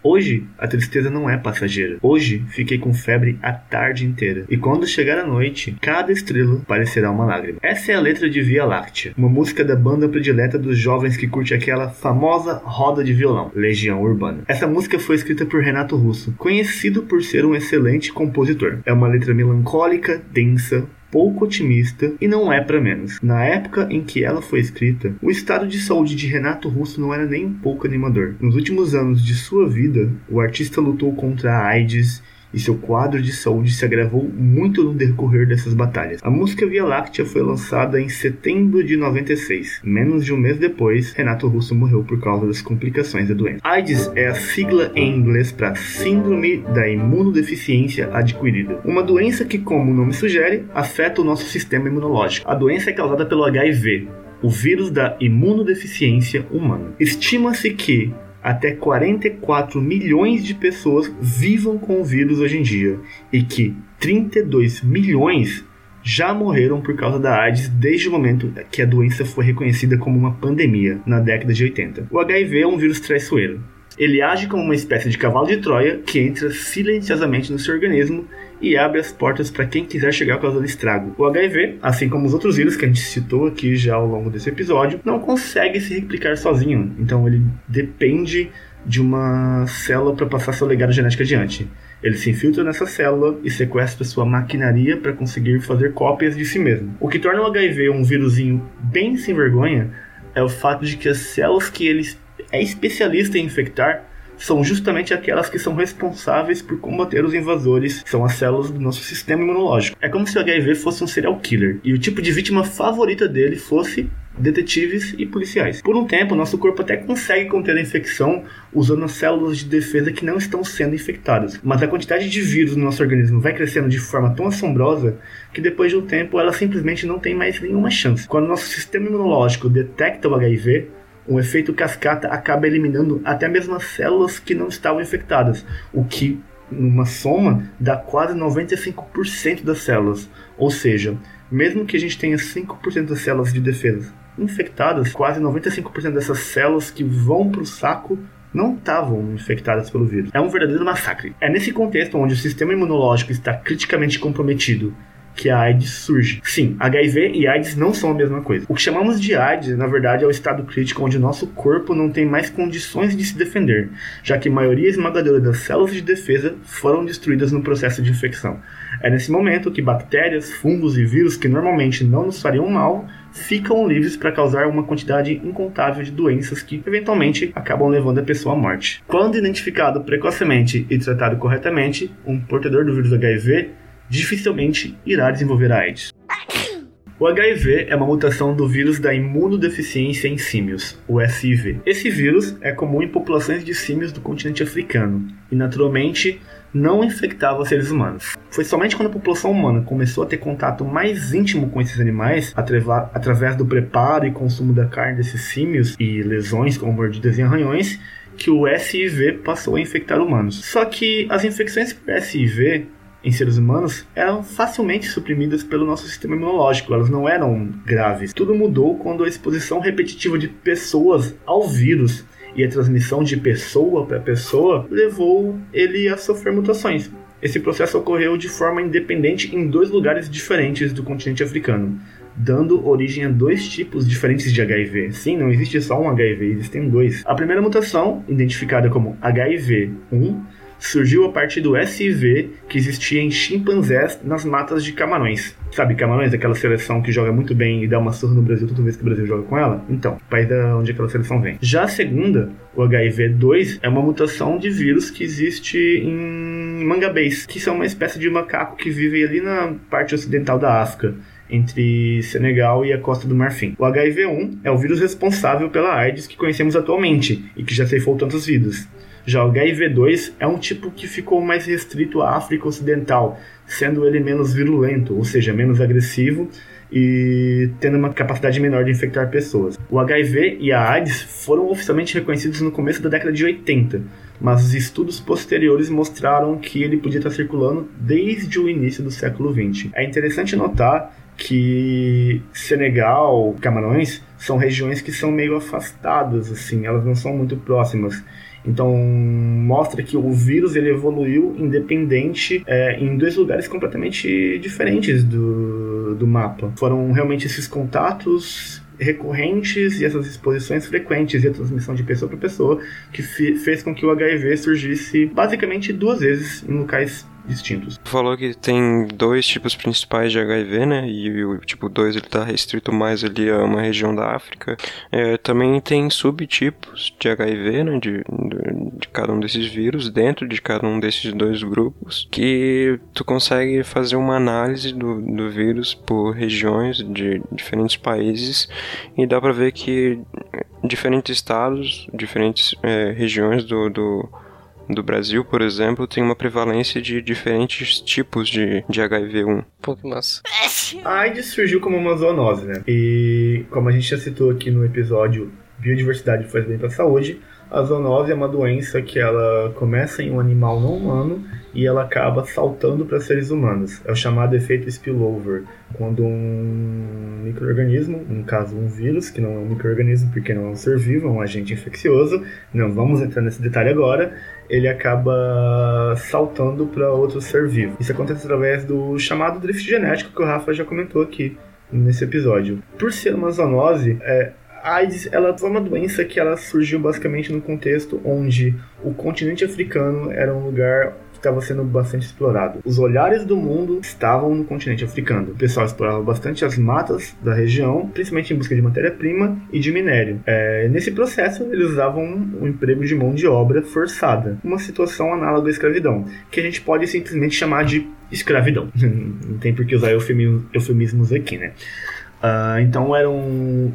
Hoje, a tristeza não é passageira. Hoje, fiquei com febre a tarde inteira. E quando chegar a noite, cada estrela parecerá uma lágrima. Essa é a letra de Via Láctea, uma música da banda predileta dos jovens que curte aquela famosa roda de violão, Legião Urbana. Essa música foi escrita por Renato Russo, conhecido por ser um excelente compositor. É uma letra melancólica, densa, pouco otimista e não é para menos. Na época em que ela foi escrita, o estado de saúde de Renato Russo não era nem um pouco animador. Nos últimos anos de sua vida, o artista lutou contra a AIDS e seu quadro de saúde se agravou muito no decorrer dessas batalhas. A música Via Láctea foi lançada em setembro de 96. Menos de um mês depois, Renato Russo morreu por causa das complicações da doença. AIDS é a sigla em inglês para Síndrome da Imunodeficiência Adquirida, uma doença que, como o nome sugere, afeta o nosso sistema imunológico. A doença é causada pelo HIV, o vírus da imunodeficiência humana. Estima-se que até 44 milhões de pessoas vivam com o vírus hoje em dia e que 32 milhões já morreram por causa da AIDS desde o momento que a doença foi reconhecida como uma pandemia, na década de 80. O HIV é um vírus traiçoeiro. Ele age como uma espécie de cavalo de Troia que entra silenciosamente no seu organismo e abre as portas para quem quiser chegar causando estrago. O HIV, assim como os outros vírus que a gente citou aqui já ao longo desse episódio, não consegue se replicar sozinho, então ele depende de uma célula para passar seu legado genético adiante. Ele se infiltra nessa célula e sequestra sua maquinaria para conseguir fazer cópias de si mesmo. O que torna o HIV um vírusinho bem sem vergonha é o fato de que as células que ele é especialista em infectar são justamente aquelas que são responsáveis por combater os invasores, são as células do nosso sistema imunológico. É como se o HIV fosse um serial killer e o tipo de vítima favorita dele fosse detetives e policiais. Por um tempo, nosso corpo até consegue conter a infecção usando as células de defesa que não estão sendo infectadas, mas a quantidade de vírus no nosso organismo vai crescendo de forma tão assombrosa que depois de um tempo ela simplesmente não tem mais nenhuma chance. Quando nosso sistema imunológico detecta o HIV, um efeito cascata acaba eliminando até mesmo as células que não estavam infectadas, o que, numa soma, dá quase 95% das células. Ou seja, mesmo que a gente tenha 5% das células de defesa infectadas, quase 95% dessas células que vão para o saco não estavam infectadas pelo vírus. É um verdadeiro massacre. É nesse contexto onde o sistema imunológico está criticamente comprometido que a AIDS surge. Sim, HIV e AIDS não são a mesma coisa. O que chamamos de AIDS, na verdade, é o estado crítico onde nosso corpo não tem mais condições de se defender, já que a maioria esmagadora das células de defesa foram destruídas no processo de infecção. É nesse momento que bactérias, fungos e vírus que normalmente não nos fariam mal ficam livres para causar uma quantidade incontável de doenças que eventualmente acabam levando a pessoa à morte. Quando identificado precocemente e tratado corretamente, um portador do vírus HIV dificilmente irá desenvolver a AIDS. O HIV é uma mutação do vírus da imunodeficiência em símios, o SIV. Esse vírus é comum em populações de símios do continente africano e, naturalmente, não infectava seres humanos. Foi somente quando a população humana começou a ter contato mais íntimo com esses animais, através do preparo e consumo da carne desses símios e lesões como mordidas e arranhões, que o SIV passou a infectar humanos. Só que as infecções por SIV em seres humanos eram facilmente suprimidas pelo nosso sistema imunológico, elas não eram graves. Tudo mudou quando a exposição repetitiva de pessoas ao vírus e a transmissão de pessoa para pessoa levou ele a sofrer mutações. Esse processo ocorreu de forma independente em dois lugares diferentes do continente africano, dando origem a dois tipos diferentes de HIV. Sim, não existe só um HIV, existem dois. A primeira mutação, identificada como HIV-1, surgiu a partir do SIV que existia em chimpanzés nas matas de Camarões. Sabe, Camarões, aquela seleção que joga muito bem e dá uma surra no Brasil toda vez que o Brasil joga com ela? Então, país da onde aquela seleção vem. Já a segunda, o HIV-2, é uma mutação de vírus que existe em mangabês, que são uma espécie de macaco que vive ali na parte ocidental da África entre Senegal e a Costa do Marfim. O HIV-1 é o vírus responsável pela AIDS que conhecemos atualmente e que já ceifou tantas vidas. Já o HIV-2 é um tipo que ficou mais restrito à África Ocidental, sendo ele menos virulento, ou seja, menos agressivo e tendo uma capacidade menor de infectar pessoas. O HIV e a AIDS foram oficialmente reconhecidos no começo da década de 80, mas os estudos posteriores mostraram que ele podia estar circulando desde o início do século 20. É interessante notar que Senegal, Camarões são regiões que são meio afastadas, assim, elas não são muito próximas. Então mostra que o vírus ele evoluiu independente é, em dois lugares completamente diferentes do, do mapa. Foram realmente esses contatos recorrentes e essas exposições frequentes e a transmissão de pessoa para pessoa que fez com que o HIV surgisse basicamente duas vezes em locais distintos. Falou que tem dois tipos principais de HIV, né? E o tipo 2 ele tá restrito mais ali a uma região da África. É, também tem subtipos de HIV, né? De, de, de cada um desses vírus, dentro de cada um desses dois grupos, que tu consegue fazer uma análise do, do vírus por regiões de diferentes países e dá pra ver que diferentes estados, diferentes é, regiões do, do do Brasil, por exemplo, tem uma prevalência de diferentes tipos de, de HIV-1. Pô, que massa. A AIDS surgiu como uma zoonose, né? E como a gente já citou aqui no episódio Biodiversidade faz bem para a saúde, a zoonose é uma doença que ela começa em um animal não humano e ela acaba saltando para seres humanos. É o chamado efeito spillover, quando um microorganismo, no caso um vírus, que não é um microorganismo porque não é um ser vivo, é um agente infeccioso, não vamos entrar nesse detalhe agora, ele acaba saltando para outro ser vivo. Isso acontece através do chamado drift genético que o Rafa já comentou aqui nesse episódio. Por ser uma zoonose, é, a AIDS ela foi uma doença que ela surgiu basicamente no contexto onde o continente africano era um lugar estava sendo bastante explorado. Os olhares do mundo estavam no continente africano. O pessoal explorava bastante as matas da região, principalmente em busca de matéria-prima e de minério. É, nesse processo, eles usavam um, um emprego de mão de obra forçada, uma situação análoga à escravidão, que a gente pode simplesmente chamar de escravidão. Não tem por que usar eufemismos aqui, né? Uh, então eram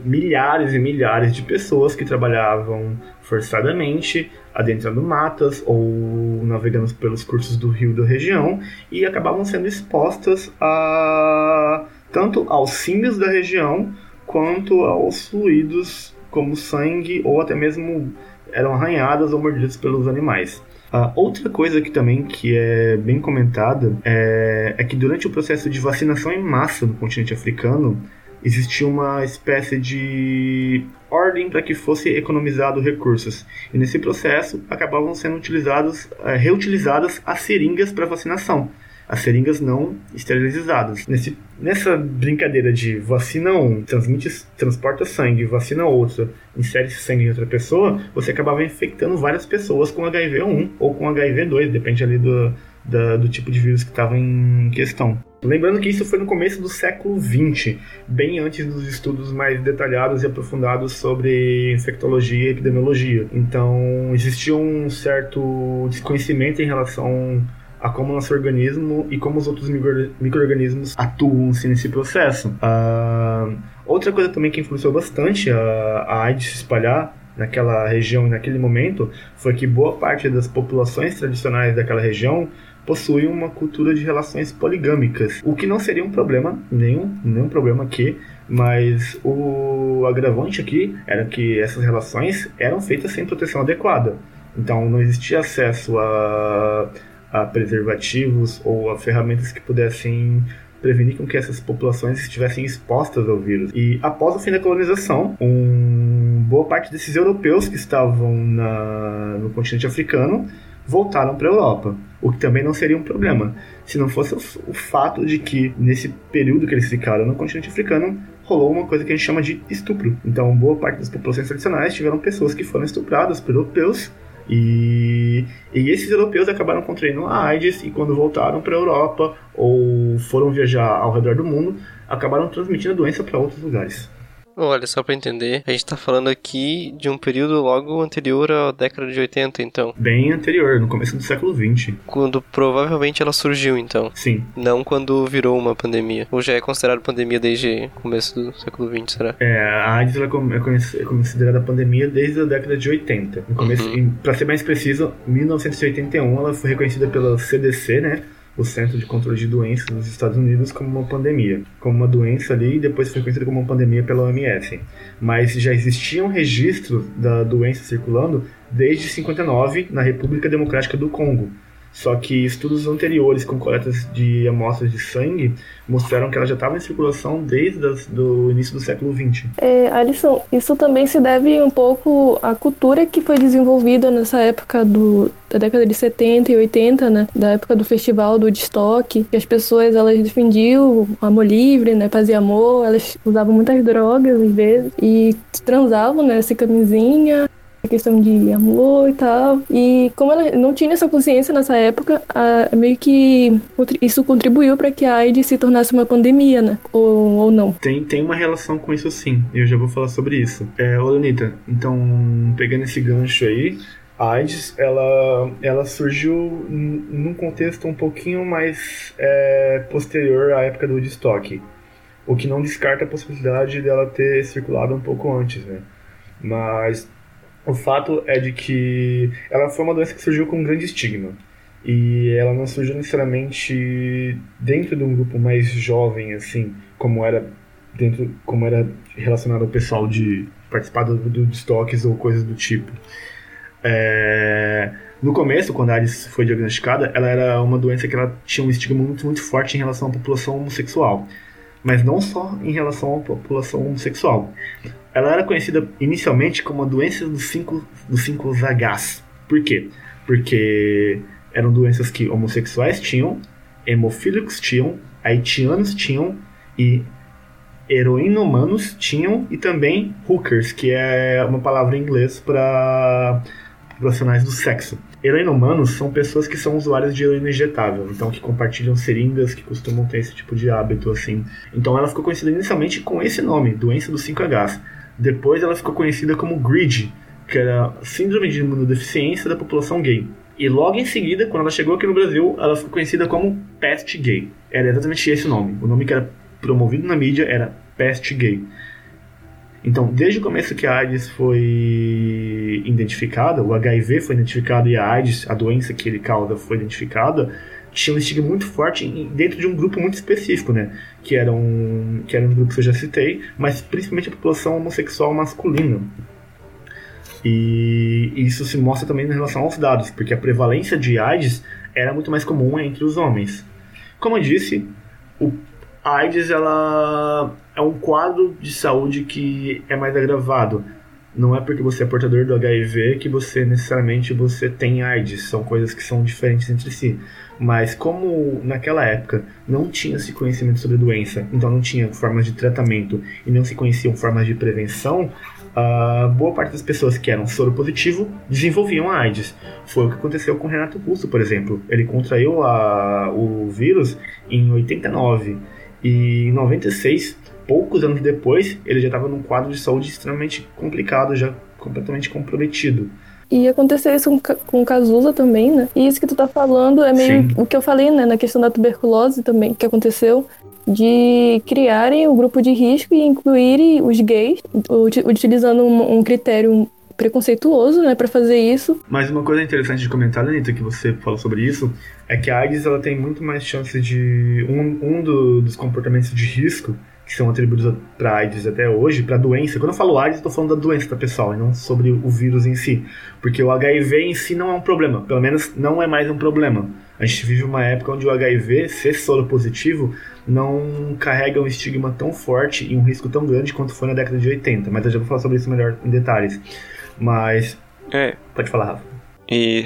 milhares e milhares de pessoas que trabalhavam forçadamente, adentrando matas ou navegando pelos cursos do rio da região e acabavam sendo expostas a tanto aos símbios da região quanto aos fluidos como sangue ou até mesmo eram arranhadas ou mordidas pelos animais. Uh, outra coisa que também que é bem comentada é, é que durante o processo de vacinação em massa no continente africano existia uma espécie de ordem para que fosse economizado recursos. E nesse processo acabavam sendo utilizados, é, reutilizadas as seringas para vacinação. As seringas não esterilizadas. Nesse, nessa brincadeira de vacina um, transmite, transporta sangue, vacina outra, insere sangue em outra pessoa, você acabava infectando várias pessoas com HIV1 ou com HIV2, depende ali do, da, do tipo de vírus que estava em questão. Lembrando que isso foi no começo do século XX, bem antes dos estudos mais detalhados e aprofundados sobre infectologia e epidemiologia. Então, existia um certo desconhecimento em relação a como nosso organismo e como os outros micro-organismos atuam assim, nesse processo. Uh, outra coisa também que influenciou bastante a, a AIDS se espalhar naquela região e naquele momento foi que boa parte das populações tradicionais daquela região possuem uma cultura de relações poligâmicas, o que não seria um problema, nenhum, nenhum problema aqui, mas o agravante aqui era que essas relações eram feitas sem proteção adequada. Então não existia acesso a, a preservativos ou a ferramentas que pudessem prevenir com que essas populações estivessem expostas ao vírus. E após o fim da colonização, um, boa parte desses europeus que estavam na, no continente africano voltaram para a Europa, o que também não seria um problema, se não fosse o, o, fato de que nesse período que eles ficaram no continente africano rolou uma coisa que a gente chama de estupro. Então, boa parte das populações tradicionais tiveram pessoas que foram estupradas por europeus e, e esses europeus acabaram contraindo a AIDS e quando voltaram para a Europa ou foram viajar ao redor do mundo, acabaram transmitindo a doença para outros lugares. Olha, só para entender, a gente tá falando aqui de um período logo anterior à década de 80, então. Bem anterior, no começo do século 20. Quando provavelmente ela surgiu, então. Sim. Não quando virou uma pandemia. Ou já é considerado pandemia desde o começo do século 20, será? É, a AIDS é, é considerada pandemia desde a década de 80. No começo, uhum. para ser mais preciso, em 1981 ela foi reconhecida pela CDC, né? O Centro de Controle de Doenças dos Estados Unidos como uma pandemia, como uma doença ali e depois foi conhecida como uma pandemia pela OMS. Mas já existiam registros da doença circulando desde 59 na República Democrática do Congo. Só que estudos anteriores com coletas de amostras de sangue mostraram que ela já estava em circulação desde o início do século XX. É, Alisson, isso também se deve um pouco à cultura que foi desenvolvida nessa época do, da década de 70 e 80, né? Da época do festival do Woodstock, que as pessoas elas defendiam o amor livre, né? E amor, elas usavam muitas drogas às vezes e transavam, né? Sem camisinha questão de amor e tal. E como ela não tinha essa consciência nessa época, a, meio que isso contribuiu para que a AIDS se tornasse uma pandemia, né? Ou, ou não? Tem, tem uma relação com isso sim. Eu já vou falar sobre isso. É, ô então, pegando esse gancho aí, a AIDS ela, ela surgiu num contexto um pouquinho mais é, posterior à época do Woodstock, o que não descarta a possibilidade dela ter circulado um pouco antes, né? Mas o fato é de que ela foi uma doença que surgiu com um grande estigma. E ela não surgiu necessariamente dentro de um grupo mais jovem, assim, como era dentro como era relacionado ao pessoal de participar do, do estoques ou coisas do tipo. É, no começo, quando a AIDS foi diagnosticada, ela era uma doença que ela tinha um estigma muito, muito forte em relação à população homossexual. Mas não só em relação à população homossexual. Ela era conhecida inicialmente como a doença dos 5 dos cinco Hs. Por quê? Porque eram doenças que homossexuais tinham, hemofílicos tinham, haitianos tinham e heroinomanos tinham e também hookers, que é uma palavra em inglês para profissionais do sexo. Heroinomanos são pessoas que são usuárias de heroína injetável, então que compartilham seringas, que costumam ter esse tipo de hábito assim. Então ela ficou conhecida inicialmente com esse nome, doença dos 5Hs. Depois ela ficou conhecida como GRID, que era Síndrome de Imunodeficiência da População Gay. E logo em seguida, quando ela chegou aqui no Brasil, ela ficou conhecida como peste gay. Era exatamente esse nome. O nome que era promovido na mídia era peste gay. Então, desde o começo que a AIDS foi identificada, o HIV foi identificado e a AIDS, a doença que ele causa, foi identificada, tinha um estigma muito forte dentro de um grupo muito específico, né? Que era um, que era um grupo que eu já citei, mas principalmente a população homossexual masculina. E isso se mostra também em relação aos dados, porque a prevalência de AIDS era muito mais comum entre os homens. Como eu disse, o a AIDS ela é um quadro de saúde que é mais agravado. Não é porque você é portador do HIV que você necessariamente você tem AIDS. São coisas que são diferentes entre si. Mas como naquela época não tinha esse conhecimento sobre a doença, então não tinha formas de tratamento e não se conheciam formas de prevenção, a boa parte das pessoas que eram soro positivo desenvolviam a AIDS. Foi o que aconteceu com Renato Russo, por exemplo. Ele contraiu a, o vírus em 89 e em 96, poucos anos depois, ele já estava num quadro de saúde extremamente complicado, já completamente comprometido. E aconteceu isso com o Cazuza também, né? E isso que tu tá falando é meio Sim. o que eu falei, né? Na questão da tuberculose também, que aconteceu de criarem o grupo de risco e incluírem os gays, utilizando um, um critério preconceituoso, né, para fazer isso. Mas uma coisa interessante de comentar, Anitta, que você falou sobre isso, é que a AIDS ela tem muito mais chances de um, um do, dos comportamentos de risco que são atribuídos para AIDS até hoje, para doença. Quando eu falo AIDS, estou falando da doença, tá, pessoal, e não sobre o vírus em si. Porque o HIV em si não é um problema, pelo menos não é mais um problema. A gente vive uma época onde o HIV, ser soro positivo, não carrega um estigma tão forte e um risco tão grande quanto foi na década de 80. Mas eu já vou falar sobre isso melhor em detalhes. Mas. É. Pode falar, Rafa. E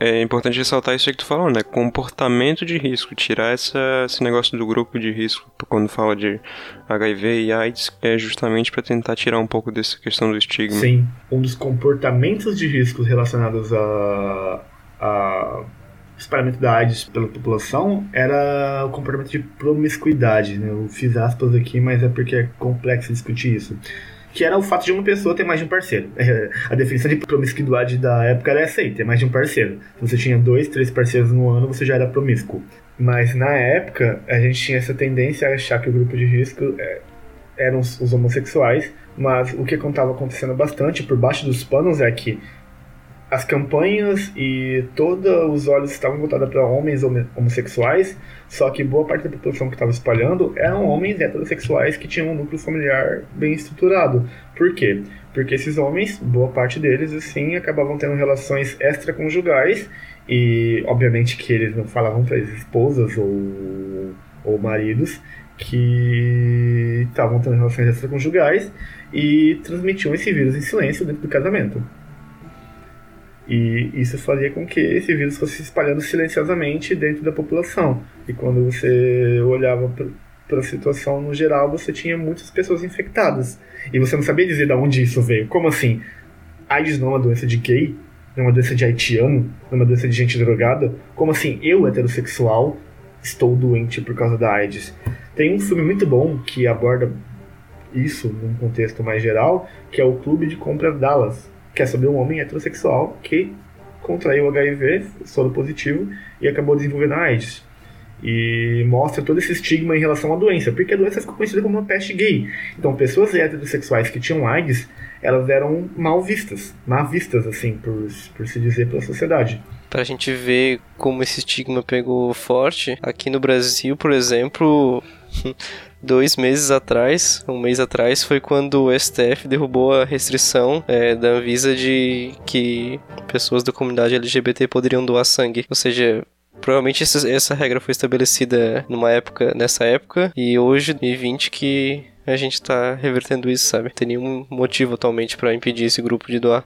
é importante ressaltar isso que tu falou, né? Comportamento de risco. Tirar essa, esse negócio do grupo de risco quando fala de HIV e AIDS é justamente para tentar tirar um pouco dessa questão do estigma. Sim. Um dos comportamentos de risco relacionados a, a espalhamento da AIDS pela população era o comportamento de promiscuidade. Né? Eu fiz aspas aqui, mas é porque é complexo discutir isso que era o fato de uma pessoa ter mais de um parceiro. A definição de promiscuidade da época era essa aí, ter mais de um parceiro. Se você tinha dois, três parceiros no ano, você já era promíscuo. Mas na época, a gente tinha essa tendência a achar que o grupo de risco é, eram os, os homossexuais, mas o que estava acontecendo bastante por baixo dos panos é que as campanhas e todos os olhos estavam voltados para homens homossexuais, só que boa parte da população que estava espalhando eram homens heterossexuais que tinham um núcleo familiar bem estruturado. Por quê? Porque esses homens, boa parte deles, assim, acabavam tendo relações extraconjugais e, obviamente, que eles não falavam para as esposas ou, ou maridos que estavam tendo relações extraconjugais e transmitiam esse vírus em silêncio dentro do casamento. E isso fazia com que esse vírus fosse se espalhando silenciosamente dentro da população. E quando você olhava para a situação no geral, você tinha muitas pessoas infectadas. E você não sabia dizer de onde isso veio. Como assim? AIDS não é uma doença de gay, não é uma doença de haitiano, não é uma doença de gente drogada. Como assim, eu, heterossexual, estou doente por causa da AIDS? Tem um filme muito bom que aborda isso num contexto mais geral, que é o Clube de Compra Dallas, que é sobre um homem heterossexual que contraiu HIV, soro positivo, e acabou desenvolvendo a AIDS. E mostra todo esse estigma em relação à doença, porque a doença ficou conhecida como uma peste gay. Então, pessoas heterossexuais que tinham AIDS, elas eram mal vistas, mal vistas, assim, por, por se dizer, pela sociedade. Pra gente ver como esse estigma pegou forte, aqui no Brasil, por exemplo, dois meses atrás, um mês atrás, foi quando o STF derrubou a restrição é, da Anvisa de que pessoas da comunidade LGBT poderiam doar sangue. Ou seja, Provavelmente essa, essa regra foi estabelecida numa época, nessa época, e hoje, 2020, que a gente tá revertendo isso, sabe? Não tem nenhum motivo atualmente para impedir esse grupo de doar.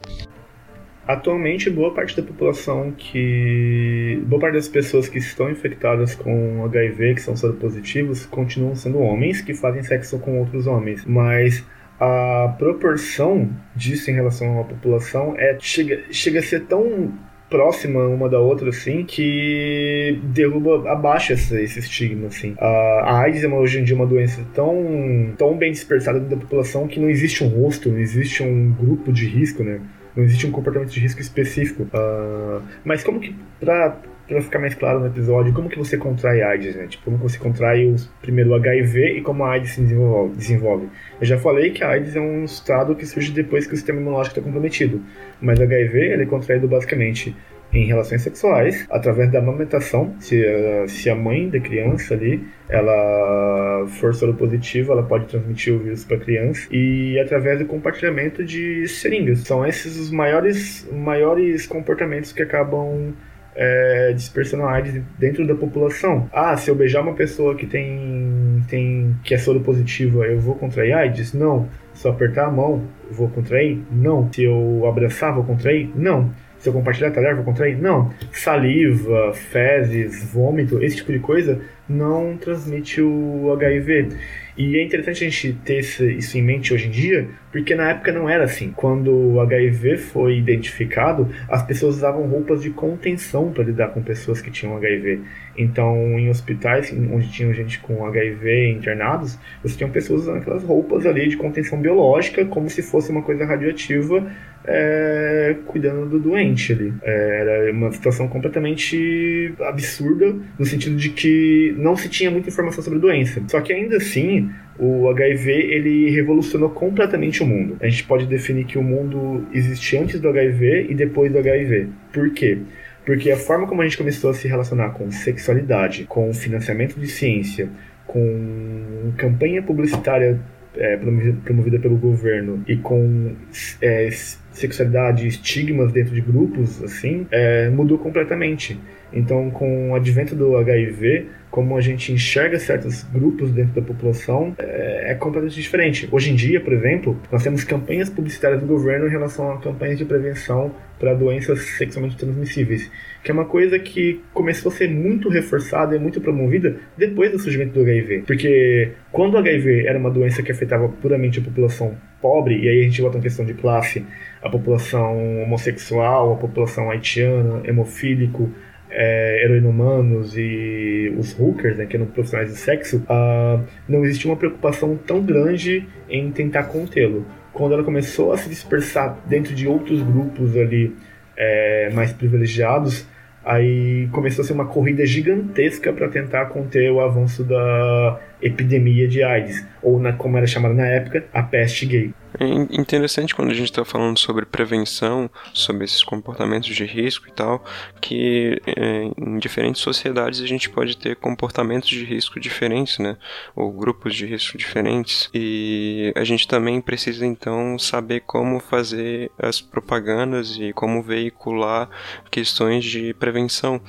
Atualmente, boa parte da população que. Boa parte das pessoas que estão infectadas com HIV, que são soropositivos, continuam sendo homens que fazem sexo com outros homens. Mas a proporção disso em relação à população é chega, chega a ser tão próxima uma da outra, assim, que derruba, abaixa esse, estigma, assim. A, AIDS é uma, hoje em dia uma doença tão, tão bem dispersada da população que não existe um rosto, não existe um grupo de risco, né? Não existe um comportamento de risco específico. Uh, mas como que, pra, pra ficar mais claro no episódio, como que você contrai AIDS, né? Tipo, como você contrai o primeiro HIV e como a AIDS se desenvolve, desenvolve. Eu já falei que a AIDS é um estado que surge depois que o sistema imunológico está comprometido. Mas o HIV, ele é contraído basicamente em relações sexuais através da amamentação. Se, uh, se a mãe da criança ali ela for soropositiva, ela pode transmitir o vírus para a criança e através do compartilhamento de seringas. São esses os maiores, maiores comportamentos que acabam é, dispersando a AIDS dentro da população. Ah, se eu beijar uma pessoa que tem, tem que é soropositiva, eu vou contrair AIDS? Não. Se eu apertar a mão, vou contrair? Não. Se eu abraçar, vou contrair? Não. Se eu compartilhar tarefa, vou contrair? Não. Saliva, fezes, vômito, esse tipo de coisa não transmite o HIV. E é interessante a gente ter isso em mente hoje em dia, porque na época não era assim. Quando o HIV foi identificado, as pessoas usavam roupas de contenção para lidar com pessoas que tinham HIV. Então, em hospitais onde tinham gente com HIV internados, você tinha pessoas usando aquelas roupas ali de contenção biológica, como se fosse uma coisa radioativa, é, cuidando do doente ali. É, era uma situação completamente absurda, no sentido de que não se tinha muita informação sobre a doença. Só que ainda assim, o HIV ele revolucionou completamente o mundo. A gente pode definir que o mundo existe antes do HIV e depois do HIV. Por quê? Porque a forma como a gente começou a se relacionar com sexualidade, com financiamento de ciência, com campanha publicitária é, promovida pelo governo e com é, sexualidade, estigmas dentro de grupos, assim, é, mudou completamente. Então, com o advento do HIV, como a gente enxerga certos grupos dentro da população é, é, completamente diferente. Hoje em dia, por exemplo, nós temos campanhas publicitárias do governo em relação a campanhas de prevenção para doenças sexualmente transmissíveis, que é uma coisa que começou a ser muito reforçada e muito promovida depois do surgimento do HIV. Porque quando o HIV era uma doença que afetava puramente a população pobre, e aí a gente volta na questão de classe, a população homossexual, a população haitiana, hemofílico, é, heroinomanos e os hookers, né, que eram profissionais de sexo, uh, não existia uma preocupação tão grande em tentar contê-lo. Quando ela começou a se dispersar dentro de outros grupos ali é, mais privilegiados, aí começou a ser uma corrida gigantesca para tentar conter o avanço da epidemia de AIDS, ou na, como era chamada na época, a peste gay. É interessante quando a gente está falando sobre prevenção, sobre esses comportamentos de risco e tal, que é, em diferentes sociedades a gente pode ter comportamentos de risco diferentes, né? Ou grupos de risco diferentes. E a gente também precisa então saber como fazer as propagandas e como veicular questões de prevenção.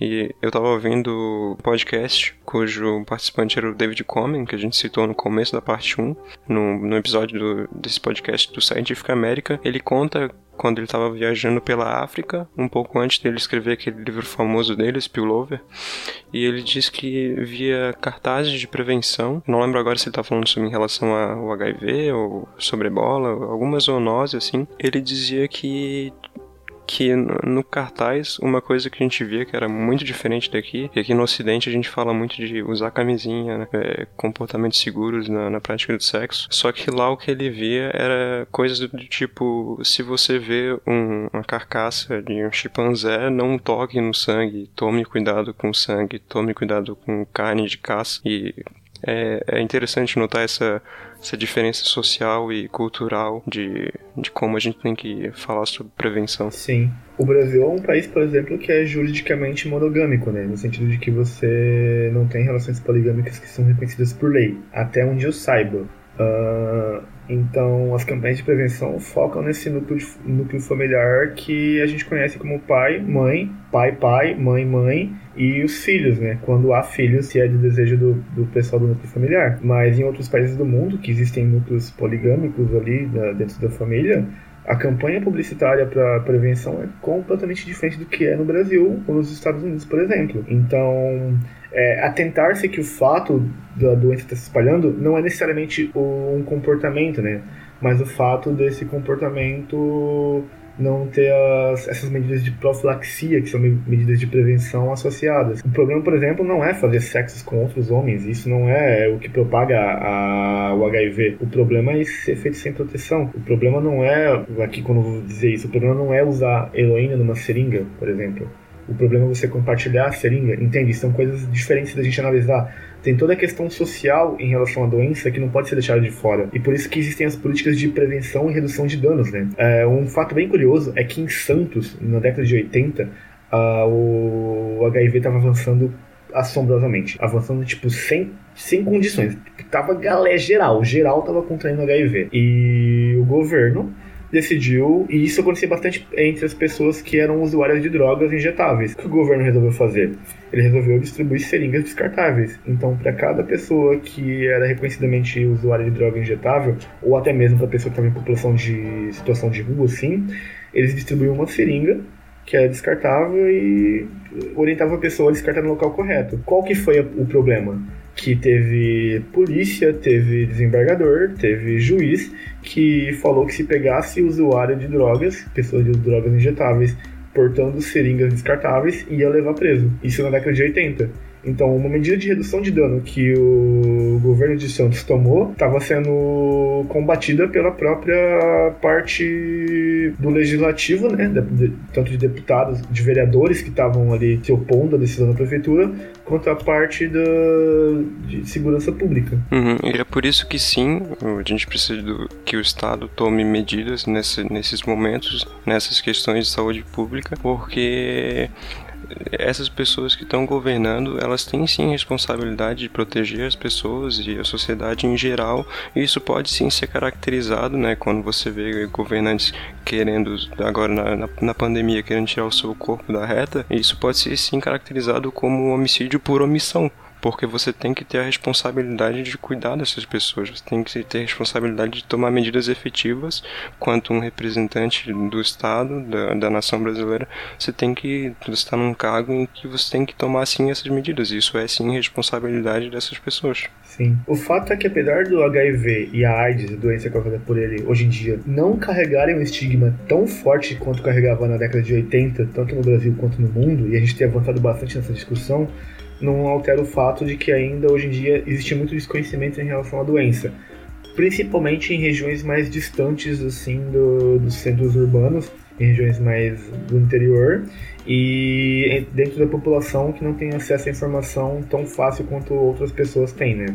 E eu estava ouvindo podcast cujo participante era o David Comen, que a gente citou no começo da parte 1, no, no episódio do desse podcast do Scientific America, ele conta quando ele estava viajando pela África, um pouco antes dele escrever aquele livro famoso dele, Spillover, e ele diz que via cartazes de prevenção, não lembro agora se ele está falando sobre em relação ao HIV ou sobre ebola, alguma zoonose assim, ele dizia que que no cartaz, uma coisa que a gente via que era muito diferente daqui, que aqui no ocidente a gente fala muito de usar camisinha, né? é, comportamentos seguros na, na, prática do sexo, só que lá o que ele via era coisas do tipo, se você vê um, uma carcaça de um chimpanzé, não toque no sangue, tome cuidado com o sangue, tome cuidado com carne de caça, e é, é interessante notar essa essa diferença social e cultural de, de como a gente tem que falar sobre prevenção. Sim. O Brasil é um país, por exemplo, que é juridicamente monogâmico, né? No sentido de que você não tem relações poligâmicas que são reconhecidas por lei. Até onde eu saiba. Uh, então, as campanhas de prevenção focam nesse núcleo, núcleo familiar que a gente conhece como pai, mãe, pai, pai, mãe, mãe e os filhos, né? Quando há filhos, se é de desejo do, do pessoal do núcleo familiar. Mas em outros países do mundo, que existem núcleos poligâmicos ali dentro da família, a campanha publicitária para prevenção é completamente diferente do que é no Brasil ou nos Estados Unidos, por exemplo. Então, é, atentar-se que o fato da doença estar se espalhando não é necessariamente um comportamento, né? Mas o fato desse comportamento não ter as, essas medidas de profilaxia, que são medidas de prevenção associadas. O problema, por exemplo, não é fazer sexos com outros homens, isso não é o que propaga a, o HIV. O problema é ser feito sem proteção. O problema não é, aqui quando eu vou dizer isso, o problema não é usar heroína numa seringa, por exemplo. O problema é você compartilhar a seringa, entende? São coisas diferentes da gente analisar. Tem toda a questão social em relação à doença que não pode ser deixada de fora. E por isso que existem as políticas de prevenção e redução de danos, né? É, um fato bem curioso é que em Santos, na década de 80, uh, o HIV estava avançando assombrosamente. Avançando, tipo, sem, sem condições. Tava galé geral. Geral tava contraindo HIV. E o governo decidiu, e isso acontecia bastante entre as pessoas que eram usuárias de drogas injetáveis. O que o governo resolveu fazer? Ele resolveu distribuir seringas descartáveis. Então, para cada pessoa que era reconhecidamente usuária de droga injetável, ou até mesmo para pessoa que estava em população de situação de rua, assim, eles distribuíam uma seringa que era descartável e orientava a pessoa a descartar no local correto. Qual que foi o problema? que teve polícia, teve desembargador, teve juiz que falou que se pegasse usuário de drogas, pessoas de drogas injetáveis, portando seringas descartáveis, ia levar preso. Isso na década de 80. Então, uma medida de redução de dano que o governo de Santos tomou estava sendo combatida pela própria parte do legislativo, né, de, tanto de deputados, de vereadores que estavam ali se opondo à decisão da prefeitura, quanto a parte da, de segurança pública. Uhum, e é por isso que sim, a gente precisa do, que o Estado tome medidas nesse, nesses momentos, nessas questões de saúde pública, porque essas pessoas que estão governando, elas têm sim responsabilidade de proteger as pessoas e a sociedade em geral, e isso pode sim ser caracterizado, né, quando você vê governantes querendo, agora na, na, na pandemia, querendo tirar o seu corpo da reta, isso pode ser sim caracterizado como homicídio por omissão porque você tem que ter a responsabilidade de cuidar dessas pessoas, você tem que ter a responsabilidade de tomar medidas efetivas quanto um representante do Estado, da, da nação brasileira, você tem que estar num cargo em que você tem que tomar sim essas medidas, isso é sim responsabilidade dessas pessoas. Sim. O fato é que apesar do HIV e a AIDS, a doença causada por ele, hoje em dia, não carregarem um estigma tão forte quanto carregava na década de 80, tanto no Brasil quanto no mundo, e a gente tem avançado bastante nessa discussão, não altera o fato de que ainda hoje em dia existe muito desconhecimento em relação à doença, principalmente em regiões mais distantes assim do, dos centros urbanos, em regiões mais do interior e dentro da população que não tem acesso à informação tão fácil quanto outras pessoas têm, né?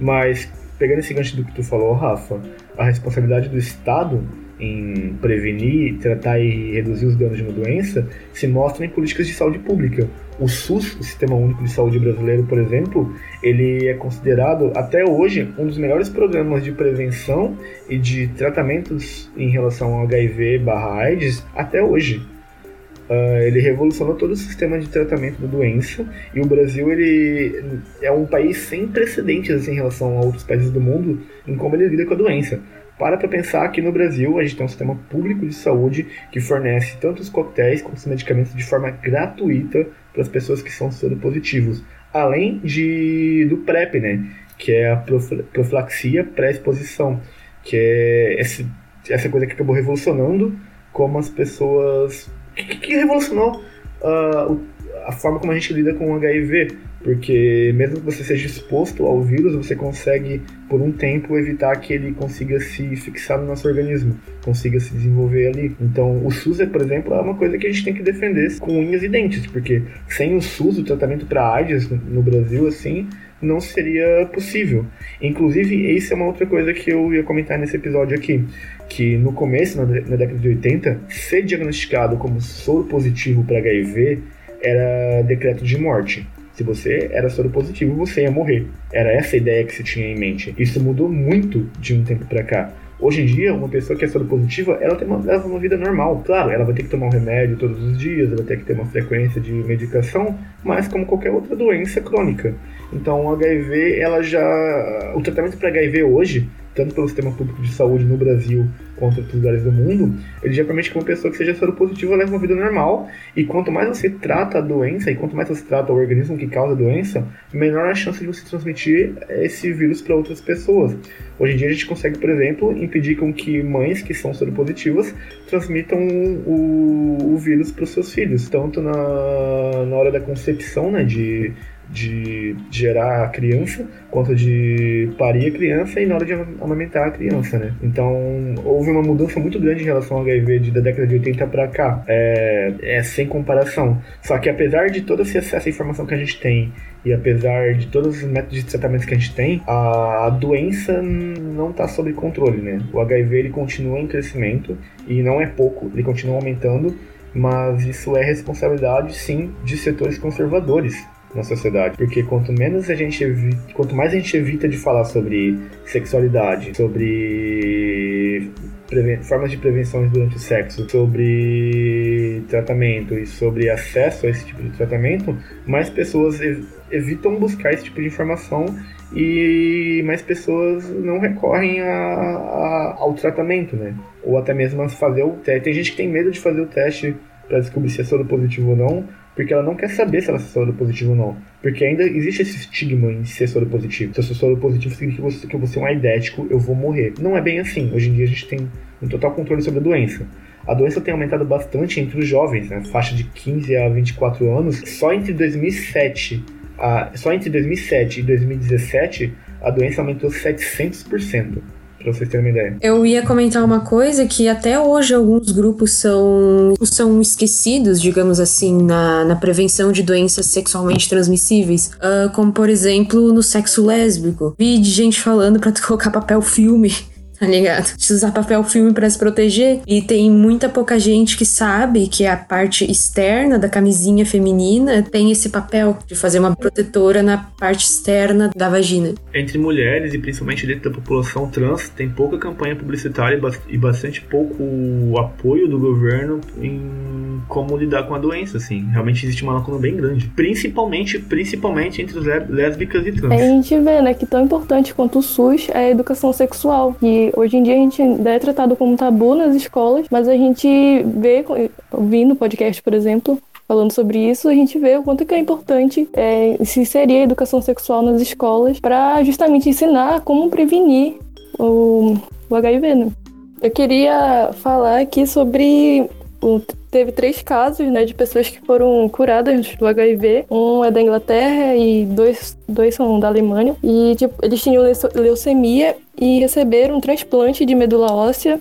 Mas pegando esse gancho do que tu falou, Rafa, a responsabilidade do Estado em prevenir, tratar e reduzir os danos de uma doença se mostra em políticas de saúde pública. O SUS, o Sistema Único de Saúde Brasileiro, por exemplo, ele é considerado até hoje um dos melhores programas de prevenção e de tratamentos em relação ao HIV/AIDS até hoje. Uh, ele revolucionou todo o sistema de tratamento da doença e o Brasil ele é um país sem precedentes assim, em relação a outros países do mundo em como ele lida com a doença Para para pensar que no Brasil a gente tem um sistema público de saúde que fornece tanto os coquetéis quanto os medicamentos de forma gratuita para as pessoas que são soropositivos. Além de, do PrEP, né? Que é a profilaxia pré-exposição, que é esse, essa coisa que acabou revolucionando como as pessoas. que, que revolucionou uh, a forma como a gente lida com o HIV porque mesmo que você seja exposto ao vírus, você consegue por um tempo evitar que ele consiga se fixar no nosso organismo, consiga se desenvolver ali. Então, o SUS, por exemplo, é uma coisa que a gente tem que defender com unhas e dentes, porque sem o SUS, o tratamento para AIDS no Brasil, assim, não seria possível. Inclusive, isso é uma outra coisa que eu ia comentar nesse episódio aqui, que no começo, na década de 80, ser diagnosticado como soro positivo para HIV era decreto de morte. Se você era soro positivo, você ia morrer. Era essa a ideia que se tinha em mente. Isso mudou muito de um tempo para cá. Hoje em dia, uma pessoa que é soro positiva, ela tem uma, uma vida normal. Claro, ela vai ter que tomar um remédio todos os dias, ela vai ter que ter uma frequência de medicação, mas como qualquer outra doença crônica. Então, o HIV, ela já. O tratamento para HIV hoje tanto pelo sistema público de saúde no Brasil em outros lugares do mundo, ele já permite que uma pessoa que seja soropositiva leve uma vida normal. E quanto mais você trata a doença, e quanto mais você trata o organismo que causa a doença, menor a chance de você transmitir esse vírus para outras pessoas. Hoje em dia a gente consegue, por exemplo, impedir com que mães que são soropositivas transmitam o, o vírus para os seus filhos, tanto na, na hora da concepção, né, de de gerar a criança, quanto de parir a criança e na hora de amamentar a criança, né? Então, houve uma mudança muito grande em relação ao HIV de, da década de 80 para cá. É, é sem comparação. Só que apesar de toda essa informação que a gente tem e apesar de todos os métodos de tratamento que a gente tem, a, a doença não está sob controle, né? O HIV ele continua em crescimento e não é pouco, ele continua aumentando, mas isso é responsabilidade sim de setores conservadores na sociedade. Porque quanto menos a gente evita, quanto mais a gente evita de falar sobre sexualidade, sobre formas de prevenção durante o sexo, sobre tratamento e sobre acesso a esse tipo de tratamento, mais pessoas ev evitam buscar esse tipo de informação e mais pessoas não recorrem a, a, ao tratamento, né? Ou até mesmo a fazer o teste. Tem gente que tem medo de fazer o teste para descobrir se é soro positivo ou não, porque ela não quer saber se ela é soro positivo ou não. Porque ainda existe esse estigma em ser soro positivo. Se eu sou soro positivo, significa que, você, que eu vou ser um aidético, eu vou morrer. Não é bem assim. Hoje em dia a gente tem um total controle sobre a doença. A doença tem aumentado bastante entre os jovens, né? faixa de 15 a 24 anos. Só entre 2007, a, só entre 2007 e 2017, a doença aumentou 700% pra vocês terem uma ideia. Eu ia comentar uma coisa que até hoje alguns grupos são, são esquecidos, digamos assim, na, na prevenção de doenças sexualmente transmissíveis, uh, como por exemplo no sexo lésbico. Vi de gente falando para colocar papel filme tá ligado? Precisa usar papel filme para se proteger. E tem muita pouca gente que sabe que a parte externa da camisinha feminina tem esse papel de fazer uma protetora na parte externa da vagina. Entre mulheres e principalmente dentro da população trans, tem pouca campanha publicitária e bastante pouco apoio do governo em como lidar com a doença, assim. Realmente existe uma lacuna bem grande. Principalmente, principalmente entre os lésbicas e trans. a gente vê, né, que tão importante quanto o SUS é a educação sexual. E hoje em dia a gente ainda é tratado como tabu nas escolas, mas a gente vê, ouvindo podcast, por exemplo, falando sobre isso, a gente vê o quanto que é importante é, se inserir a educação sexual nas escolas para justamente ensinar como prevenir o, o HIV, né? Eu queria falar aqui sobre teve três casos, né, de pessoas que foram curadas do HIV. Um é da Inglaterra e dois, dois são da Alemanha. E, tipo, eles tinham leucemia e receberam um transplante de medula óssea